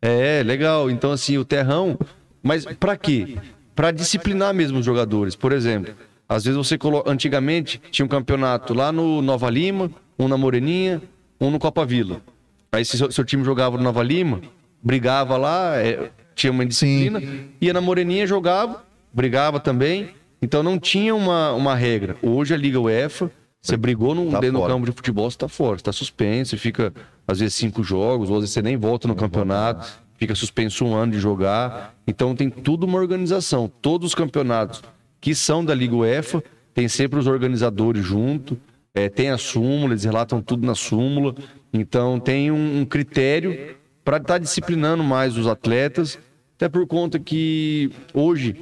É, legal. Então, assim, o Terrão. Mas pra quê? Pra disciplinar mesmo os jogadores. Por exemplo, às vezes você coloca. Antigamente tinha um campeonato lá no Nova Lima, um na Moreninha, um no Copa Vila. Aí se seu, seu time jogava no Nova Lima, brigava lá, é, tinha uma disciplina, ia na Moreninha, jogava, brigava também. Então não tinha uma, uma regra. Hoje a Liga UEFA, você brigou num, Tá dentro do campo de futebol, você tá fora, você tá suspenso, você fica, às vezes, cinco jogos, ou às vezes você nem volta no campeonato, fica suspenso um ano de jogar. Então tem tudo uma organização. Todos os campeonatos que são da Liga UEFA, tem sempre os organizadores junto, é, tem a súmula, eles relatam tudo na súmula. Então tem um, um critério para estar disciplinando mais os atletas, até por conta que hoje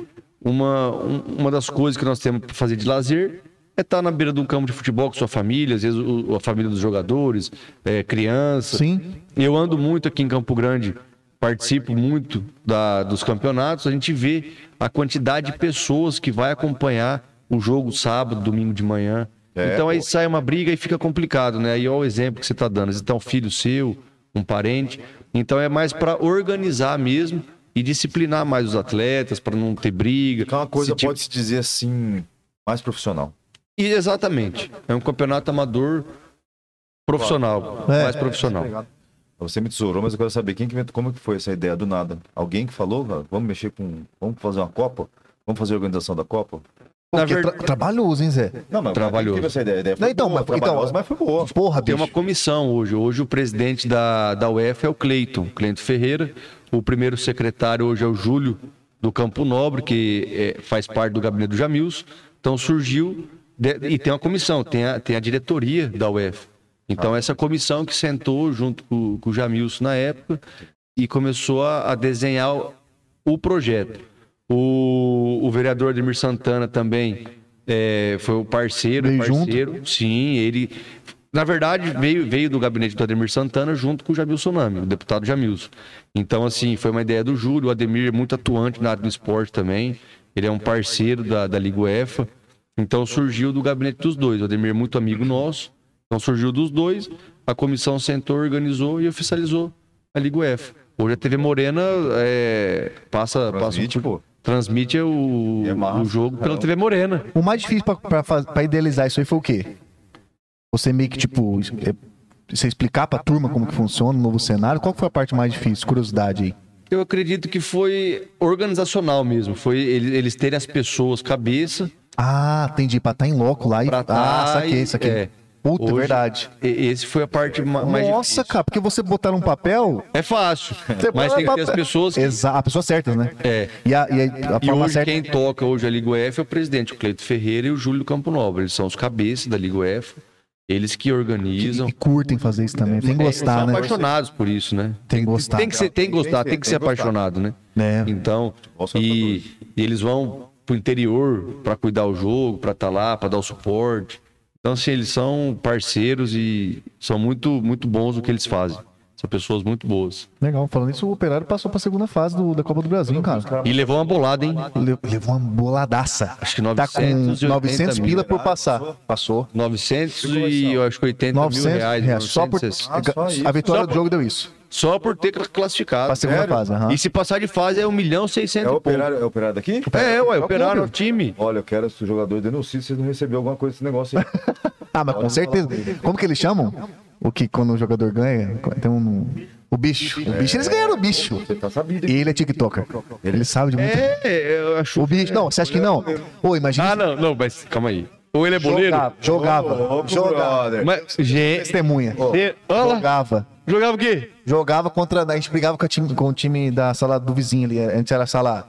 uma, um- uma das coisas que nós temos para fazer de lazer é estar na beira de um campo de futebol com sua família, às vezes o- a família dos jogadores, é, criança. Sim. Eu ando muito aqui em Campo Grande, participo muito da- dos campeonatos, a gente vê a quantidade de pessoas que vai acompanhar o jogo sábado, domingo de manhã. É, então aí pô. sai uma briga e fica complicado, né? Aí olha o exemplo que você está dando. Vezes tá um filho seu, um parente. Então é mais para organizar mesmo e disciplinar mais os atletas, para não ter briga. é uma coisa, Esse tipo- pode-se dizer assim, mais profissional. E exatamente. É um campeonato amador profissional, É. mais profissional. Você me tesourou, mas eu quero saber quem que inventou, como que foi essa ideia do nada? Alguém que falou, "Ah, vamos mexer com, vamos fazer uma Copa? Vamos fazer a organização da Copa? Na Porque verdade- tra- trabalhoso, hein, Zé? Não, mas Trabalhoso. essa ideia? A ideia foi Não, então, boa, mas- então- trabalhosa, mas foi boa. Porra, Tem bicho. uma comissão hoje. Hoje o presidente da, da UEFA é o Cleiton, Cleiton Ferreira. O primeiro secretário hoje é o Júlio do Campo Nobre, que é, faz parte do gabinete do Jamils. Então surgiu. De- e tem uma comissão, tem a, tem a diretoria da UEFA. Então essa comissão que sentou junto com, com o Jamilson na época e começou a, a desenhar o, o projeto. O, o vereador Ademir Santana também é, foi o parceiro, Veio junto? parceiro. Sim, ele. Na verdade, veio, veio do gabinete do Ademir Santana junto com o Jamilson Nami, o deputado Jamilson. Então, assim, foi uma ideia do Júlio. O Ademir é muito atuante na área do esporte também. Ele é um parceiro da, da Liga UEFA. Então, surgiu do gabinete dos dois. O Ademir é muito amigo nosso. Então, surgiu dos dois. A comissão sentou, organizou e oficializou a Liga UEFA. Hoje a TV Morena é, passa, Transmite, passa pô. transmite o, É massa. o jogo pela TV Morena. O mais difícil pra idealizar isso aí foi o quê? Você meio que, tipo, é, você explicar pra turma como que funciona o novo cenário? Qual foi a parte mais difícil? Curiosidade aí. Eu acredito que foi organizacional mesmo. Foi ele- eles terem as pessoas cabeça Ah, entendi. Pra estar em loco lá e. pra ah, tá saquei, saquei. é. Puta, Hoje, verdade. Esse foi a parte ma- mais Nossa, difícil. cara, porque você botar num papel. É fácil, Você mas tem que ter as pessoas que... Exato, a pessoa certa, né? É. E a, e a, a E forma hoje certa. quem toca hoje a Liga UEFA é o presidente, o Cleito Ferreira e o Júlio Campo Nobre. Eles são os cabeças da Liga UEFA. Eles que organizam. E curtem fazer isso também. Tem que É, gostar, são né? apaixonados por isso, né? Tem que gostar. Tem que, ser, tem que gostar, tem que ser apaixonado, né? É. Então, e, e eles vão pro interior para cuidar o jogo, para estar lá, para dar o suporte. Então, assim, eles são parceiros e são muito, muito bons no que eles fazem. São pessoas muito boas. Legal. Falando isso, o Operário passou pra segunda fase do- da Copa do Brasil, cara. E levou uma bolada, hein? Le- Levou uma boladaça. Acho que Tá com 980 900 mil. pila por passar. Passou. 900 e eu acho que 80 mil 900 reais. reais. Só por 960. Ah, só a vitória Só do jogo deu isso. Só por ter classificado. Pra segunda Sério? fase. aham. E se passar de fase é 1 milhão e 600 É operário, é operário daqui? É, ué, o operaram clube. o time. Olha, eu quero se o jogador denuncie se vocês não receberam alguma coisa desse negócio aí. Ah, mas com certeza. Como que eles chamam? O que quando o jogador ganha? Tem um. O bicho. O bicho, eles ganharam o bicho. Você tá sabido, E hein? ele é TikToker. Ele sabe de muito. É, eu acho. O bicho. Não, você acha que não? Ô, imagina. Ah, não, não, mas calma aí. Ou ele é boleiro? Jogava. Jogava. Mas, gente. Testemunha. Jogava. Jogava o quê? Jogava contra. A gente brigava com, a time, com o time da sala do vizinho ali. Antes era a sala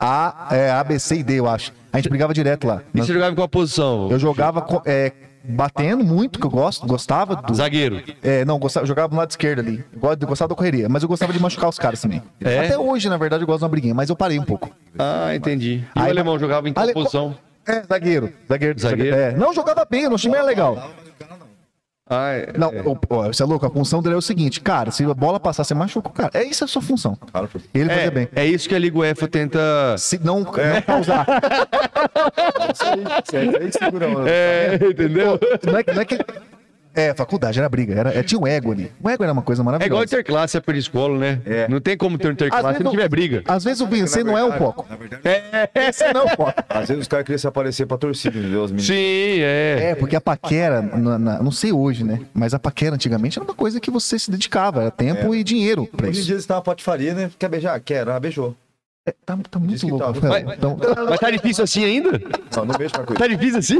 A, é, A, B, C e D, eu acho. A gente brigava direto lá. E você jogava em qual posição? Eu jogava co- é, batendo muito, que eu gosto, gostava do. Zagueiro. É, não, gostava, eu jogava do lado esquerdo ali. Gostava da correria, mas eu gostava de machucar os caras também. É? Até hoje, na verdade, eu gosto de uma briguinha, mas eu parei um pouco. Ah, entendi. E Aí- o alemão jogava em qual Ale- posição? É, zagueiro. Zagueiro. Zagueiro? É. Não, jogava bem, o nosso time era legal. Ah, é- Não, é. você é louco, a função dele é o seguinte, cara, se a bola passar, você machuca o cara. É isso a sua função. Cara, Ele fazia bem. É, é isso que a Liga UEFA tenta. Se não, É. não causar. isso aí, aí segura, mano. É, entendeu? Não é, que- não é que. É, faculdade, era briga. Era, é, tinha um ego ali. O ego era uma coisa É igual maravilhosa. interclasse, época de escola, né? É. Não tem como ter um interclasse se não tiver briga. Às vezes o vencer não é o foco. Na verdade, Esse não é o foco. às vezes os caras queriam se aparecer pra torcida, entendeu? Os meninos. Sim, é. É, porque a paquera, na- na- não sei hoje, né? Mas a paquera antigamente era uma coisa que você se dedicava, era tempo e dinheiro pra Hoje em isso. dia eles estão na patifaria, né? Quer beijar? Quer, ah, beijou. É, tá, tá muito que louco. tá. Rafael. Mas- Então, Mas tá difícil assim ainda? Não, não beijo pra coisa. Tá difícil assim?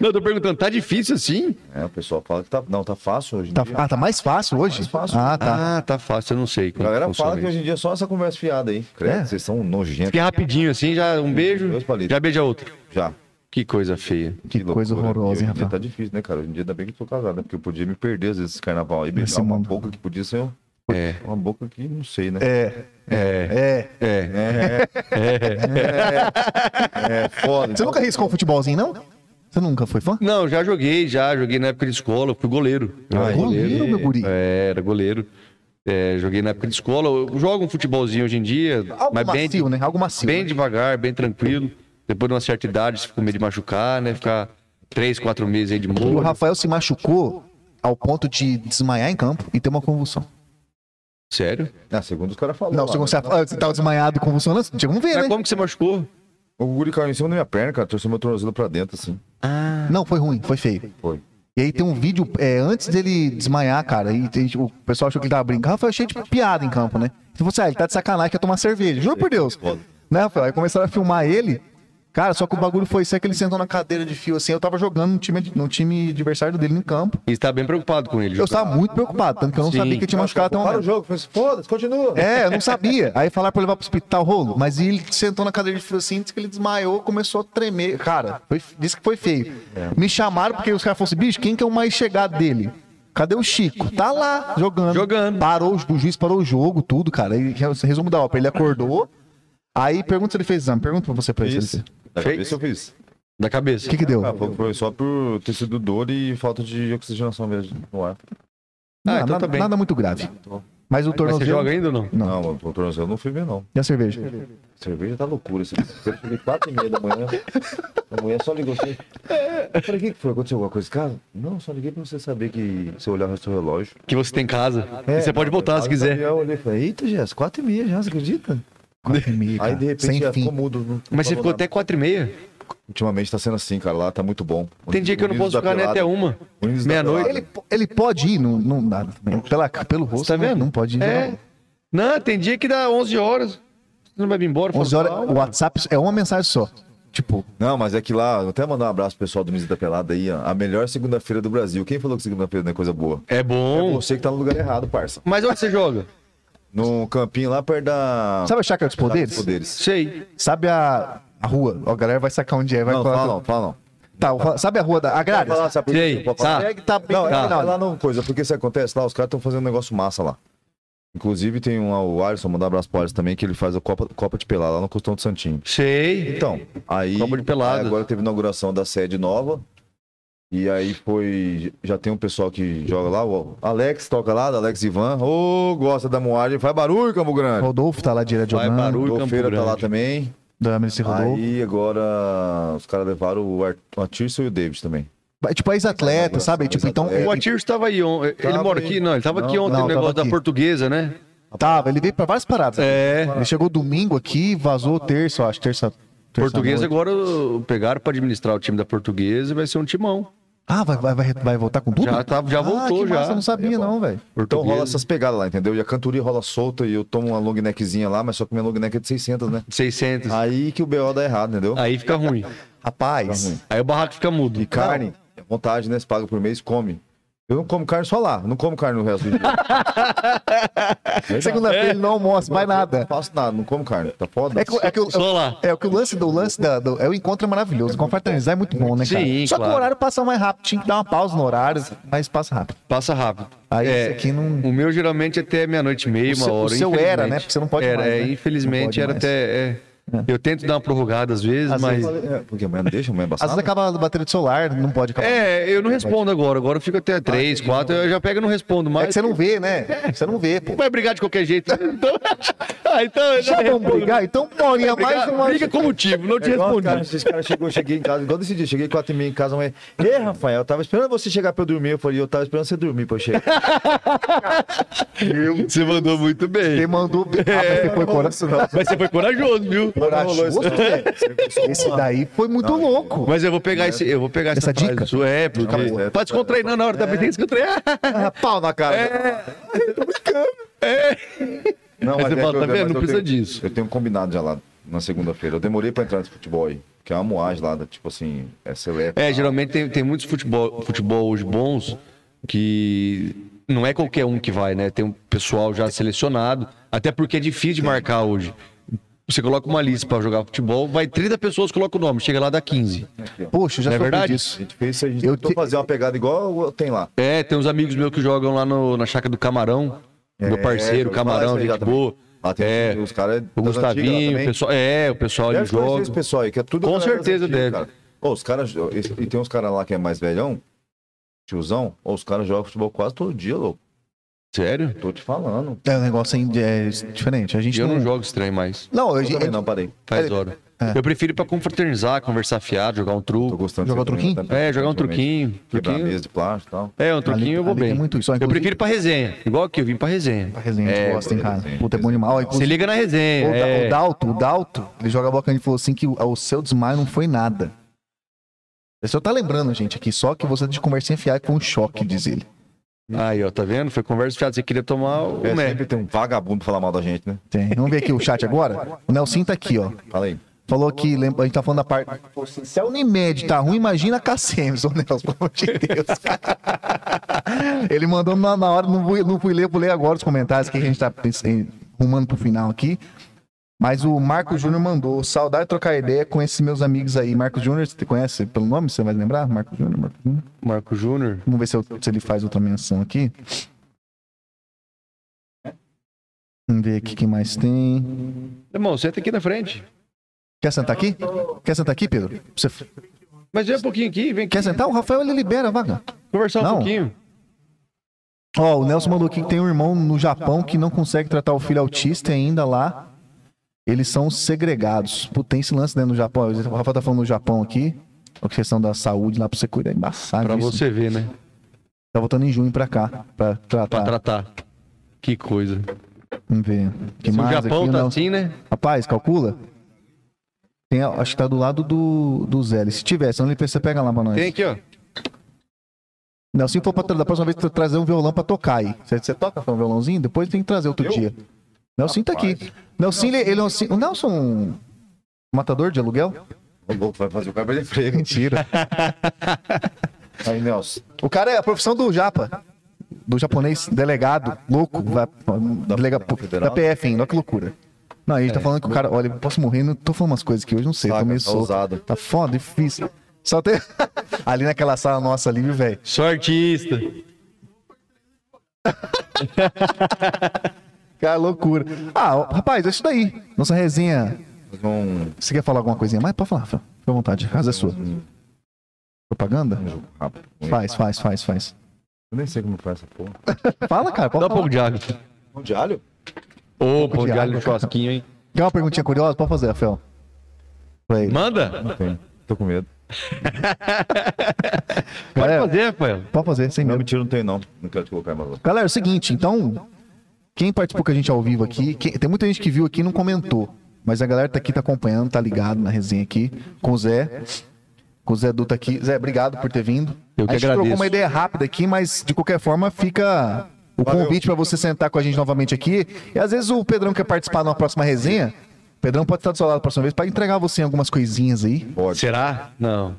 Não, eu tô perguntando, tá difícil assim? É, o pessoal fala que tá. Não, tá fácil hoje tá- dia. ah, tá mais fácil hoje? Mais fácil. Ah, tá. Ah, tá fácil, eu não sei. A galera fala que isso. hoje em dia é só essa conversa fiada aí. Credo, É. vocês são nojentos. Fica rapidinho assim, já um beijo, já beija outro. Já. Que coisa feia. Que coisa loucura. horrorosa, hein, dia Rafael? tá difícil, né, cara? Hoje em dia ainda bem que eu tô casado, né? Porque eu podia me perder às vezes esse carnaval aí, beijar uma boca que podia ser um- É, uma boca que não sei, né? É, é, é. é. É foda. Você nunca riscou um futebolzinho, não? Você nunca foi fã? Não, já joguei, já joguei na época de escola, fui goleiro. Ah, goleiro, meu guri. É, era goleiro. É, joguei na época de escola, eu jogo um futebolzinho hoje em dia, Algo mas bem, macio, né? Algo macio. bem né? devagar, bem tranquilo. Depois de uma certa idade, você fica com medo de machucar, né? Ficar três, quatro meses aí de E o molho. Rafael se machucou ao ponto de desmaiar em campo e ter uma convulsão. Sério? Ah, segundo os caras falaram. Não, lá, você, né? você, ah, você tava desmaiado, convulsionando, tinha como ver, Mas né? como que você machucou? O guri caiu em cima da minha perna, cara. Torceu meu tornozelo pra dentro, assim. Ah. Não, foi ruim, foi feio. Foi. E aí tem um vídeo é, antes dele desmaiar, cara, e tem, o pessoal achou que ele tava brincando. Rafael cheio de piada em campo, né? Então você, ah, ele tá de sacanagem, quer tomar cerveja. Juro por Deus. Né, Rafael? Aí começaram a filmar ele. Cara, só que o bagulho foi ser que ele sentou na cadeira de fio assim. Eu tava jogando no time, no time adversário dele no campo. E você tá bem preocupado com ele. Eu estava muito preocupado, tanto que eu não Sim. sabia que ele tinha machucado até um Para o jogo. Falei assim, foda-se, continua. É, eu não sabia. Aí falaram pra eu levar pro hospital rolo, mas ele sentou na cadeira de fio assim, disse que ele desmaiou, começou a tremer. Cara, foi, disse que foi feio. Me chamaram porque os caras falaram assim, bicho, quem que é o mais chegado dele? Cadê o Chico? Tá lá, jogando. Jogando. Parou, o juiz parou o jogo, tudo, cara. E, resumo da ópera, ele acordou. Aí pergunta se ele fez exame. Pergunta pra você pra ele. Fiz. Da Fez? cabeça eu fiz. Da cabeça. O que que deu? Ah, foi- só por ter sido dor e falta de oxigenação mesmo no ar. Não, Ah, então nada, tá bem. nada muito grave. Mas o Mas você tornozelo... joga ainda ou não? Não. Não, o tornozelo eu não fui ver, não. E a cerveja? Cerveja tá loucura. Esse... Eu cheguei quatro e meia da manhã. A mulher só ligou assim. Eu falei, o que que foi? Aconteceu alguma coisa em casa? Não, só liguei pra você saber que você olhar o seu relógio. Que você tem em casa. É, e você pode voltar se quiser. Eu olhei e falei, eita, Jess, quatro e meia já, você acredita? Quatro e meia, Aí cara. de repente Sem já fim. ficou mudo. não- não Mas você falou ficou nada. até quatro e meia. Ultimamente tá sendo assim, cara. Lá tá muito bom. Tem dia que eu não Unidos posso da ficar nem Pelada- até uma. Unidos da Meia-noite. Pelada. Ele, ele pode ir, não, não dá. também. Pela, pelo rosto, tá não- vendo? Não pode ir. É. não. Não, tem dia que dá 11 horas. Você não vai vir embora? 11 Fala, horas, "Não, o WhatsApp é uma mensagem só. Tipo, Não, mas é que lá, vou até mandar um abraço pro pessoal do Unidos da Pelada aí, ó. A melhor segunda-feira do Brasil. Quem falou que segunda-feira não é coisa boa? É É bom. você que tá no lugar errado, parça. Mas onde você joga? No campinho lá perto da. sabe a chácara dos poderes? Poderes. Sei. Sabe a, a rua? Ó, a galera vai sacar onde é. Vai Não, falar- fala não, fala não. Tá, sabe a rua da Agrária? Fala, sabe? Sei, falar? tá. É que tá bem Não, tá. é lá não coisa, porque isso acontece lá, os caras estão fazendo um negócio massa lá. Inclusive tem um, o Alisson, mandar um abraço pro Alisson também, que ele faz a Copa, Copa de Pelada lá no Costão do Santinho. Sei. Então, aí Copa de Pelada. aí agora teve inauguração da sede nova. E aí foi. Já tem um pessoal que joga lá, o Alex toca lá, da Alex Ivan. Ô, gosta da moagem, faz barulho, Campo Grande. Rodolfo tá lá direto Vai jogando. barulho. O Campo Feira tá lá Grande. também. Da Merici Rodolfo. Aí agora os caras levaram o, Ar- o Atirson e o David também. Tipo, ex-atleta, sabe? Tipo, então. Ex-atleta. O Ele, Atir estava aí ontem. Ele Tava mora aqui? Não, ele estava aqui ontem não, no negócio da portuguesa, né? tava, ele veio pra várias paradas. É. Ele chegou domingo aqui, vazou terça, eu acho, terça. Portuguesa agora pegaram para administrar o time da portuguesa e vai ser um timão. Ah, vai, vai, vai, vai voltar com tudo? Já, tá, já ah, voltou, que já. Massa, eu não sabia, não, velho. Então rola essas pegadas lá, entendeu? E a cantoria rola solta e eu tomo uma long neckzinha lá, mas só que minha long neck é de 600, né? 600. Aí que o BO dá errado, entendeu? Aí fica ruim. Rapaz. Tá ruim. Aí o barraco fica mudo. E carne, é vontade, né? Você paga por mês, come. Eu não como carne só lá, não como carne no resto do dia. Segunda-feira ele não almoça, vai Não nada. faço nada, não como carne, tá foda? É que, é que o- Só lá. É o que o lance do lance da, do, é o encontro é maravilhoso. Confraternizar é muito bom, né, cara? Sim, Só que claro. o horário passa mais rápido. Tinha que dar uma pausa no horário, mas passa rápido. Passa rápido. Aí É, esse aqui não. O meu geralmente é até meia-noite e meia, O uma seu- o hora. seu era, né? Porque você não pode era, mais, é, né? Infelizmente Não pode era mais. até. É, Eu tento dar uma prorrogada às vezes, Às mas. vezes- É, porque amanhã não deixa, amanhã é Às vezes acaba a bateria do celular, não pode acabar. É, eu não respondo agora. Agora eu fico até três, quatro, eu já pego e não respondo É mais. que você não vê, né? Você não vê, pô. Vai brigar de qualquer jeito. Então, ah, então Já vamos brigar? Então, uma horinha mais uma... briga com motivo, não te É respondi. caras, esses caras chegou, cheguei em casa, igual desse dia, cheguei quatro e meia em casa, mas, Ei, Rafael, eu tava esperando você chegar pra eu dormir. Eu falei, eu tava esperando você dormir pra eu chegar. Você mandou muito bem. Você mandou... Ah, mas você foi corajoso. Mas você foi corajoso, viu? Velho. Esse daí foi muito louco. Mas eu vou pegar esse, eu vou pegar essa, Essa dica? sua, é, porque Acabou. pra descontrair não, na hora da tem que descontrair. Ah, Pau na cara. Não, Aí você é fala, que eu- tá vendo? mas Não eu precisa tenho- disso. Eu tenho um combinado já lá na segunda-feira. Eu demorei pra entrar nesse futebol aí, que é uma moagem lá, da, tipo assim, é seleta. É, geralmente tem, tem muitos futebol, futebol hoje bons que não é qualquer um que vai, né? Tem um pessoal já selecionado, até porque é difícil de marcar hoje. Você coloca uma lista pra jogar futebol, vai 30 pessoas, coloca o nome, chega lá dá 15. Poxa, já Não é verdade? A gente fez isso, a gente Eu tentou te- fazer uma pegada igual tem lá. É, tem uns amigos meus que jogam lá no- na chácara do Camarão, meu É, parceiro, eu ia falar Camarão, gente também. boa. Lá tem É, os caras O antigas lá Gustavinho, o pessoal, é, o pessoal conhecer joga. esse pessoal aí, que é tudo Com certeza antigas, deve. cara. Ô, os caras, e tem uns caras lá que é mais velhão, tiozão, ô, os caras jogam futebol quase todo dia, louco. Sério? Tô te falando. É um negócio é diferente. A gente Eu não... não jogo estranho mais. Não, Eu também não, parei. Faz hora. É. Eu prefiro ir pra confraternizar, conversar fiado, jogar um Tô truco. gostando Jogar você truquinho? também? É, jogar um truquinho. Quebrar truquinho. mesa de plástico e tal. É, um truquinho Ali- eu vou bem. muito isso. Ó, Eu inclusive- prefiro ir pra resenha. Igual aqui, eu vim pra resenha. A resenha, a gente É, gosta, hein, cara. resenha, Puta, é bom demais. Ó, Se inclusive- liga na resenha. O, é. o Dalto, o Dalto, ele joga a boca e falou assim que o, o seu desmaio não foi nada. O senhor tá lembrando, gente, aqui, só que você de conversinha fiada com um choque, diz ele. Aí, ó, tá vendo? Foi conversa fiada. Você queria tomar o É, sempre tem um vagabundo pra falar mal da gente, né? Tem. Vamos ver aqui o chat agora? O Nelson tá aqui, ó. Fala aí. Falou que, lembra, a gente tá falando da parte. Se a Unimed tá ruim, imagina a KCM, ô Nelson, pelo amor de Deus. Ele mandou na, na hora, não fui, não fui ler, vou ler agora os comentários que a gente tá pensando, rumando pro final aqui. Mas o Marco Júnior mandou, saudade de trocar ideia com esses meus amigos aí. Marco Júnior, você conhece pelo nome? Você vai lembrar? Marco Júnior, Marco Júnior. Marco Júnior. Vamos ver se, eu- se ele faz outra menção aqui. Vamos ver aqui quem mais tem. Irmão, senta aqui na frente. Quer sentar aqui? Quer sentar aqui, Pedro? Você Mas vem um pouquinho aqui, vem aqui. quer sentar? O Rafael ele libera a vaga. Conversar um Não. pouquinho. Ó, o Nelson mandou aqui que tem um irmão no Japão que não consegue tratar o filho autista ainda lá eles são segregados. Pô, tem esse lance né, no Japão. O Rafael tá falando no Japão aqui. A questão da saúde lá pra você cuidar é embaçado. Pra isso. você ver, né? Tá voltando em junho pra cá. Pra tratar. Pra tratar. Que coisa. Vamos ver. Que Se o mais Japão aqui, tá Nelson? assim, né? Rapaz, calcula. Tem, acho que tá do lado do, do Zé. Se tiver, senão ele você pega lá pra nós. Tem aqui, ó. Nelson for pra da próxima vez tra- trazer um violão pra tocar aí. Você, você toca um violãozinho? Depois tem que trazer outro dia. Nelson tá aqui. Nelson, ele, ele é um, Nelson, um matador de aluguel? O louco vai fazer o cara perder emprego. Mentira. Aí, Nelson. o cara é a profissão do japa. Do japonês, delegado, louco, vai, delega, Federal? da PF ainda, olha que loucura. Não, a gente tá falando que o cara, olha, eu posso morrer, não tô falando umas coisas que hoje não sei, tô Saca, meio tá solto. ousado. Tá foda, difícil. Só tem. Ali naquela sala nossa ali, viu, velho? Sou artista. Cara, loucura. Ah, rapaz, é isso daí. Nossa resenha. Você quer falar alguma coisinha mais? Pode falar, Rafael. Fica à vontade, a casa é sua. Propaganda? Faz, faz, faz, faz. Eu nem sei como faz essa porra. Fala, cara, pode Dá um pouco de água. Pão de alho? Ô, pão de de alho no churrasquinho, hein? Quer uma perguntinha curiosa? Pode fazer, Rafael. Vai. Manda. Não tem. Tô com medo. Pode Galera, fazer, Rafael. Pode fazer, sem Não, medo. mentira, não tem não. Não quero te colocar mais. Galera, é o seguinte, então, quem participou com a gente ao vivo aqui, quem- tem muita gente que viu aqui e não comentou, mas a galera tá aqui, tá acompanhando, tá ligado na resenha aqui, com o Zé, com o Zé Duta aqui. Zé, obrigado por ter vindo. Eu que a gente agradeço. trocou uma ideia rápida aqui, mas de qualquer forma fica o Valeu. convite para você sentar com a gente novamente aqui. E às vezes o Pedrão quer participar numa próxima resenha, o Pedrão pode estar do seu lado a próxima vez para entregar você algumas coisinhas aí. Pode. Será? Não.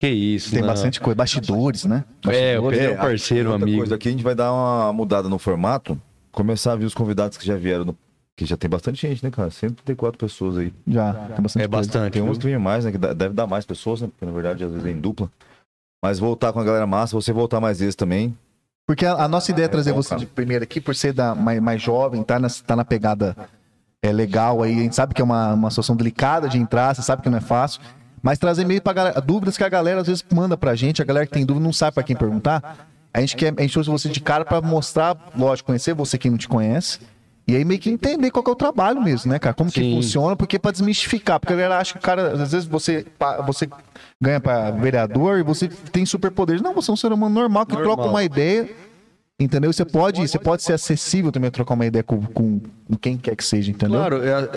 Que isso, Tem não. bastante coisa, bastidores, né? É, o Bastidores. Pedro é um parceiro, amigo. coisa aqui, a gente vai dar uma mudada no formato. Começar a ver os convidados que já vieram. No... Que já tem bastante gente, né, cara? 134 pessoas aí. Já, tem bastante É coisa. bastante. Tem uns que vem mais, né? Que deve dar mais pessoas, né? Porque na verdade às vezes é em dupla. Mas voltar com a galera massa, você voltar mais vezes também. Porque a, a nossa ideia é trazer bom, você cara. de primeiro aqui, por ser da, mais, mais jovem, tá na, tá na pegada é legal aí. A gente sabe que é uma, uma situação delicada de entrar, você sabe que não é fácil. Mas trazer meio pra galera, dúvidas que a galera às vezes manda pra gente, a galera que tem dúvida não sabe pra quem perguntar. A gente quer, a gente trouxe você de cara pra mostrar, lógico, conhecer você quem não te conhece. E aí meio que entender qual que é o trabalho mesmo, né, cara? Como que Sim. funciona, porque pra desmistificar, porque a galera acha que o cara, às vezes você, você ganha pra vereador e você tem superpoderes. Não, você é um ser humano normal que Normal. troca uma ideia, entendeu? Você pode, você pode ser acessível também a trocar uma ideia com, com, quem quer que seja, entendeu? Claro, é-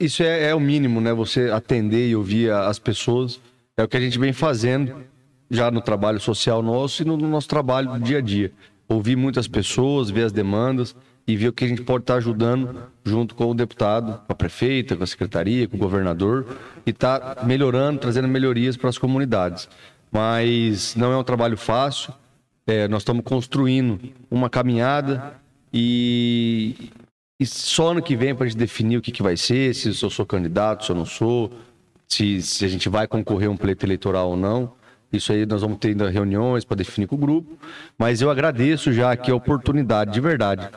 isso é, é o mínimo, né? Você atender e ouvir as pessoas. É o que a gente vem fazendo já no trabalho social nosso e no, no nosso trabalho do dia a dia. Ouvir muitas pessoas, ver as demandas e ver o que a gente pode estar ajudando junto com o deputado, com a prefeita, com a secretaria, com o governador e tá melhorando, trazendo melhorias para as comunidades. Mas não é um trabalho fácil. É, nós estamos construindo uma caminhada e, e só ano que vem para a gente definir o que, que vai ser, se eu sou candidato, se eu não sou, se, se a gente vai concorrer a um pleito eleitoral ou não. Isso aí nós vamos ter ainda reuniões para definir com o grupo. Mas eu agradeço já aqui a oportunidade, de verdade.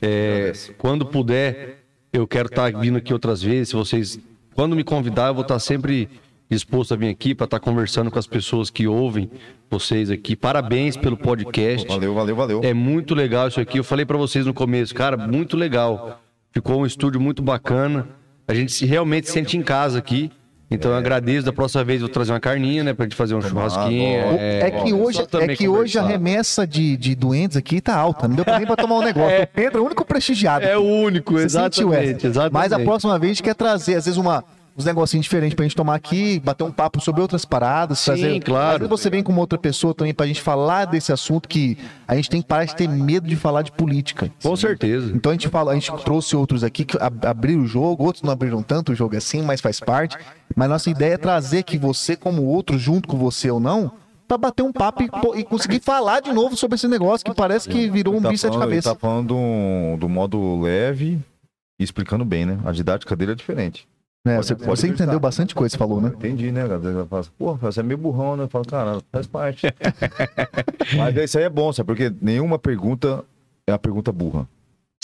É, quando puder, eu quero estar vindo aqui outras vezes. Se vocês, quando me convidar, eu vou estar sempre disposto a vir aqui para estar conversando com as pessoas que ouvem vocês aqui. Parabéns pelo podcast. Valeu, valeu, valeu. É muito legal isso aqui. Eu falei pra vocês no começo, cara, muito legal. Ficou um estúdio muito bacana. A gente se realmente sente em casa aqui. Então eu agradeço. Da próxima vez eu vou trazer uma carninha, né, pra gente fazer um churrasquinho. É, que hoje, é que hoje a remessa de, de doentes aqui tá alta. Não deu pra nem pra tomar um negócio. O Pedro é o único prestigiado. É o único, exatamente, exatamente. Mas a próxima vez a gente quer trazer, às vezes, uma, uns negocinhos diferentes pra gente tomar aqui, bater um papo sobre outras paradas. Sim, trazer... claro. Às vezes você vem com uma outra pessoa também pra gente falar desse assunto que a gente tem que parar de ter medo de falar de política. Com certeza. Então a gente fala, a gente trouxe outros aqui que ab- abriram o jogo, outros não abriram tanto o jogo assim, mas faz parte. Mas nossa ideia é trazer que você, como outro, junto com você ou não, pra bater um papo e, e conseguir falar de novo sobre esse negócio que parece que virou um tá bicho de falando- ele cabeça. tá falando do, do modo leve e explicando bem, né? A didática dele é diferente. É, você você entendeu bastante coisa, você falou, né? Entendi, né? galera? Pô, você é meio burrão, né? Eu falo, cara, faz parte. Mas isso aí é bom, sabe? Porque nenhuma pergunta é uma pergunta burra.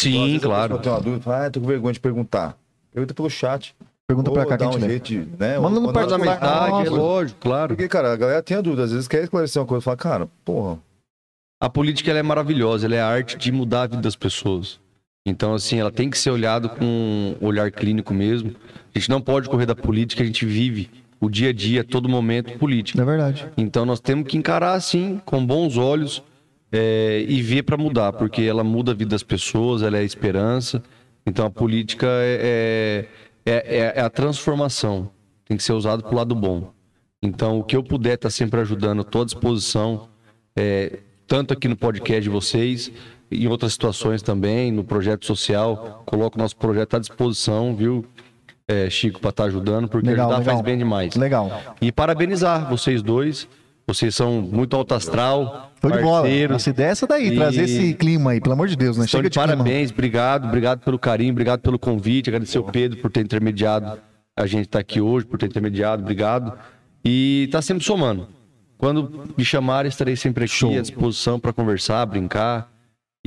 Então, Sim, a claro. pessoa tem uma dúvida, fala, ah, tô com vergonha de perguntar. Pergunta pelo chat. Pergunta pra cá que dá a gente um jeito, de, né? Manda no ela- mensagem, é lógico, claro. Porque, cara, a galera tem a dúvida. Às vezes quer esclarecer uma coisa e fala, cara, porra, A política ela é maravilhosa, ela é a arte de mudar a vida das pessoas. Então, assim, ela tem que ser olhada com um olhar clínico mesmo. A gente não pode correr da política, a gente vive o dia a dia, todo momento, política. É verdade. Então, nós temos que encarar assim, com bons olhos, é, e ver para mudar, porque ela muda a vida das pessoas, ela é a esperança. Então, a política é, é, é- é a transformação, tem que ser usado para o lado bom. Então, o que eu puder estar sempre ajudando, estou à disposição, é, tanto aqui no podcast de vocês, em outras situações também, no projeto social. Coloco o nosso projeto à disposição, viu, é, Chico, para estar ajudando, porque Legal, ajudar legal. faz bem demais. Legal. E parabenizar vocês dois. Vocês são muito alto astral, Show de bola. parceiros. Nossa ideia é essa daí, E- trazer esse clima aí, pelo amor de Deus, né? Estão Chega de de clima. parabéns, obrigado, obrigado pelo carinho, obrigado pelo convite, agradecer o Pedro por ter intermediado a gente estar aqui hoje, por ter intermediado, obrigado. E tá sempre somando. Quando me chamarem, estarei sempre aqui Show. à disposição para conversar, brincar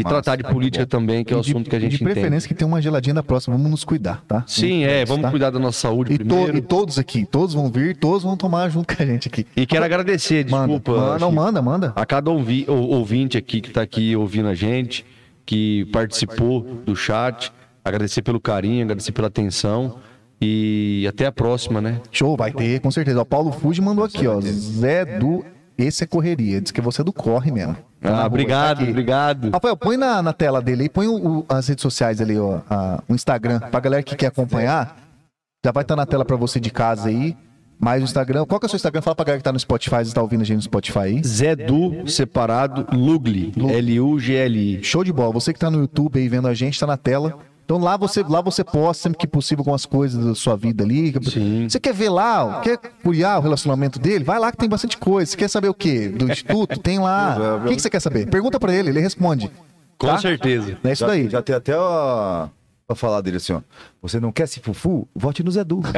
e tratar de tá política bom. também, que é o de, assunto que a gente de preferência entende. que tenha uma geladinha da próxima, vamos nos cuidar, tá? Sim, é, vamos Tá? cuidar da nossa saúde E, to- primeiro. e todos aqui, todos vão vir, todos vão tomar junto com a gente aqui. E quero agradecer, Manda, desculpa. manda, não, manda, manda. a cada ouvi- ou- ouvinte aqui que está aqui ouvindo a gente, que participou do chat, agradecer pelo carinho, agradecer pela atenção e até a próxima, né? Show, vai ter, com certeza. O Paulo Fuji mandou aqui, ó. Zé do. Esse é correria. Diz que você é do corre mesmo. Tá Ah, rua, obrigado, tá obrigado. Rafael, põe na, na tela dele aí, põe o- o- as redes sociais ali, ó. a- o Instagram, pra galera que quer acompanhar. Já vai estar na tela pra você de casa aí. Mais o Instagram. Qual que é o seu Instagram? Fala pra galera que tá no Spotify, você tá ouvindo a gente no Spotify aí. Zé Du separado Lugli, L-U-G-L-I. Show de bola. Você que tá no YouTube aí vendo a gente, tá na tela. Então lá você, lá você posta sempre que possível algumas coisas da sua vida ali. Sim. Você quer ver lá, quer curiar o relacionamento dele? Vai lá que tem bastante coisa. Você quer saber o quê? Do instituto? Tem lá. O que, que você quer saber? Pergunta pra ele, ele responde. Com Tá? certeza. É isso já, daí. já tem até a... pra falar dele assim, ó. Você não quer se fufu? Vote no Zé Du.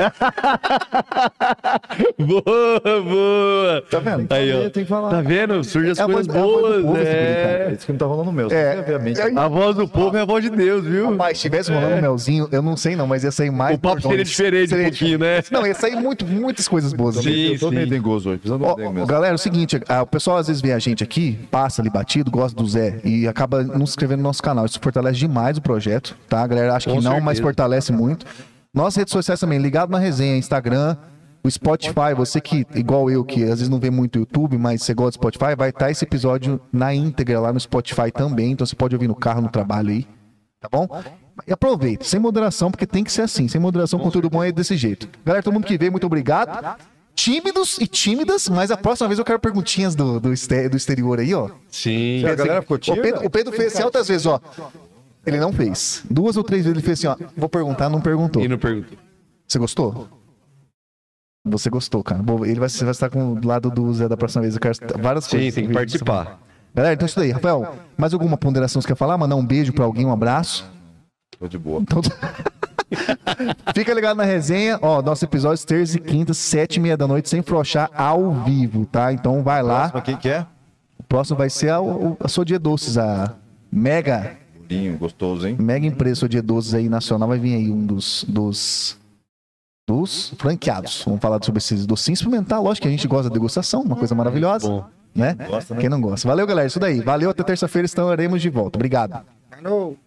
Boa, boa. Tá vendo? Aí, ó. Tem que falar. Tá vendo? Surge as É a coisas voz- é a voz do boas. povo guri, É. cara. que não tá rolando o meu. É. Obviamente. É. A voz do povo é a voz de Deus, viu? Mas se tivesse rolando melzinho, eu não sei não, mas ia sair mais. O papo seria diferente um Seria pouquinho, né? Não, ia sair muito, muitas coisas boas. Sim, eu tô meio sim. dengoso hoje, precisando um ó, mesmo. galera, é o seguinte, ah, o pessoal às vezes vê a gente aqui, passa ali batido, gosta do Zé e acaba não se inscrevendo no nosso canal. Isso fortalece demais o projeto, tá? A galera acha Com que não, certeza. mas fortalece muito. Nossas redes sociais também, ligado na resenha, Instagram, o Spotify, você que, igual eu, que às vezes não vê muito o YouTube, mas você gosta do Spotify, vai estar esse episódio na íntegra lá no Spotify também, então você pode ouvir no carro, no trabalho aí, tá bom? E aproveita, sem moderação, porque tem que ser assim, sem moderação, conteúdo bom é desse jeito. Galera, todo mundo que veio, muito obrigado. Tímidos e tímidas, mas a próxima vez eu quero perguntinhas do, do, exterior aí, ó. Sim. A galera ficou O tímida? Pedro, o Pedro fez assim altas vezes, ó. Ele não fez. Duas ou três vezes ele fez assim, ó. Vou perguntar, não perguntou. E não perguntou. Você gostou? Você gostou, cara. Bom, ele vai, você vai estar com o lado do Zé da próxima vez. Eu quero várias Sim, coisas. tem que participar. Galera, então é isso daí. Rafael, mais alguma ponderação que você quer falar? Mandar um beijo pra alguém, um abraço? Tô de boa. Então... Fica ligado na resenha. Ó, nosso episódio terça e quinta, sete e meia da noite, sem frouxar, ao vivo, tá? Então vai lá. Próximo aqui que é? O próximo vai ser a, a Sou Dia Doces, a mega, Gostoso, hein? mega empresa Sou Dia Doces aí nacional. Vai vir aí um dos, dos, dos franqueados. Vamos falar sobre esses docinhos. Experimentar, lógico que a gente gosta da degustação, uma coisa maravilhosa. Bom. Né? Gosta, né? Quem não gosta? Valeu, galera. Isso daí. Valeu, até terça-feira estaremos de volta. Obrigado. Falou.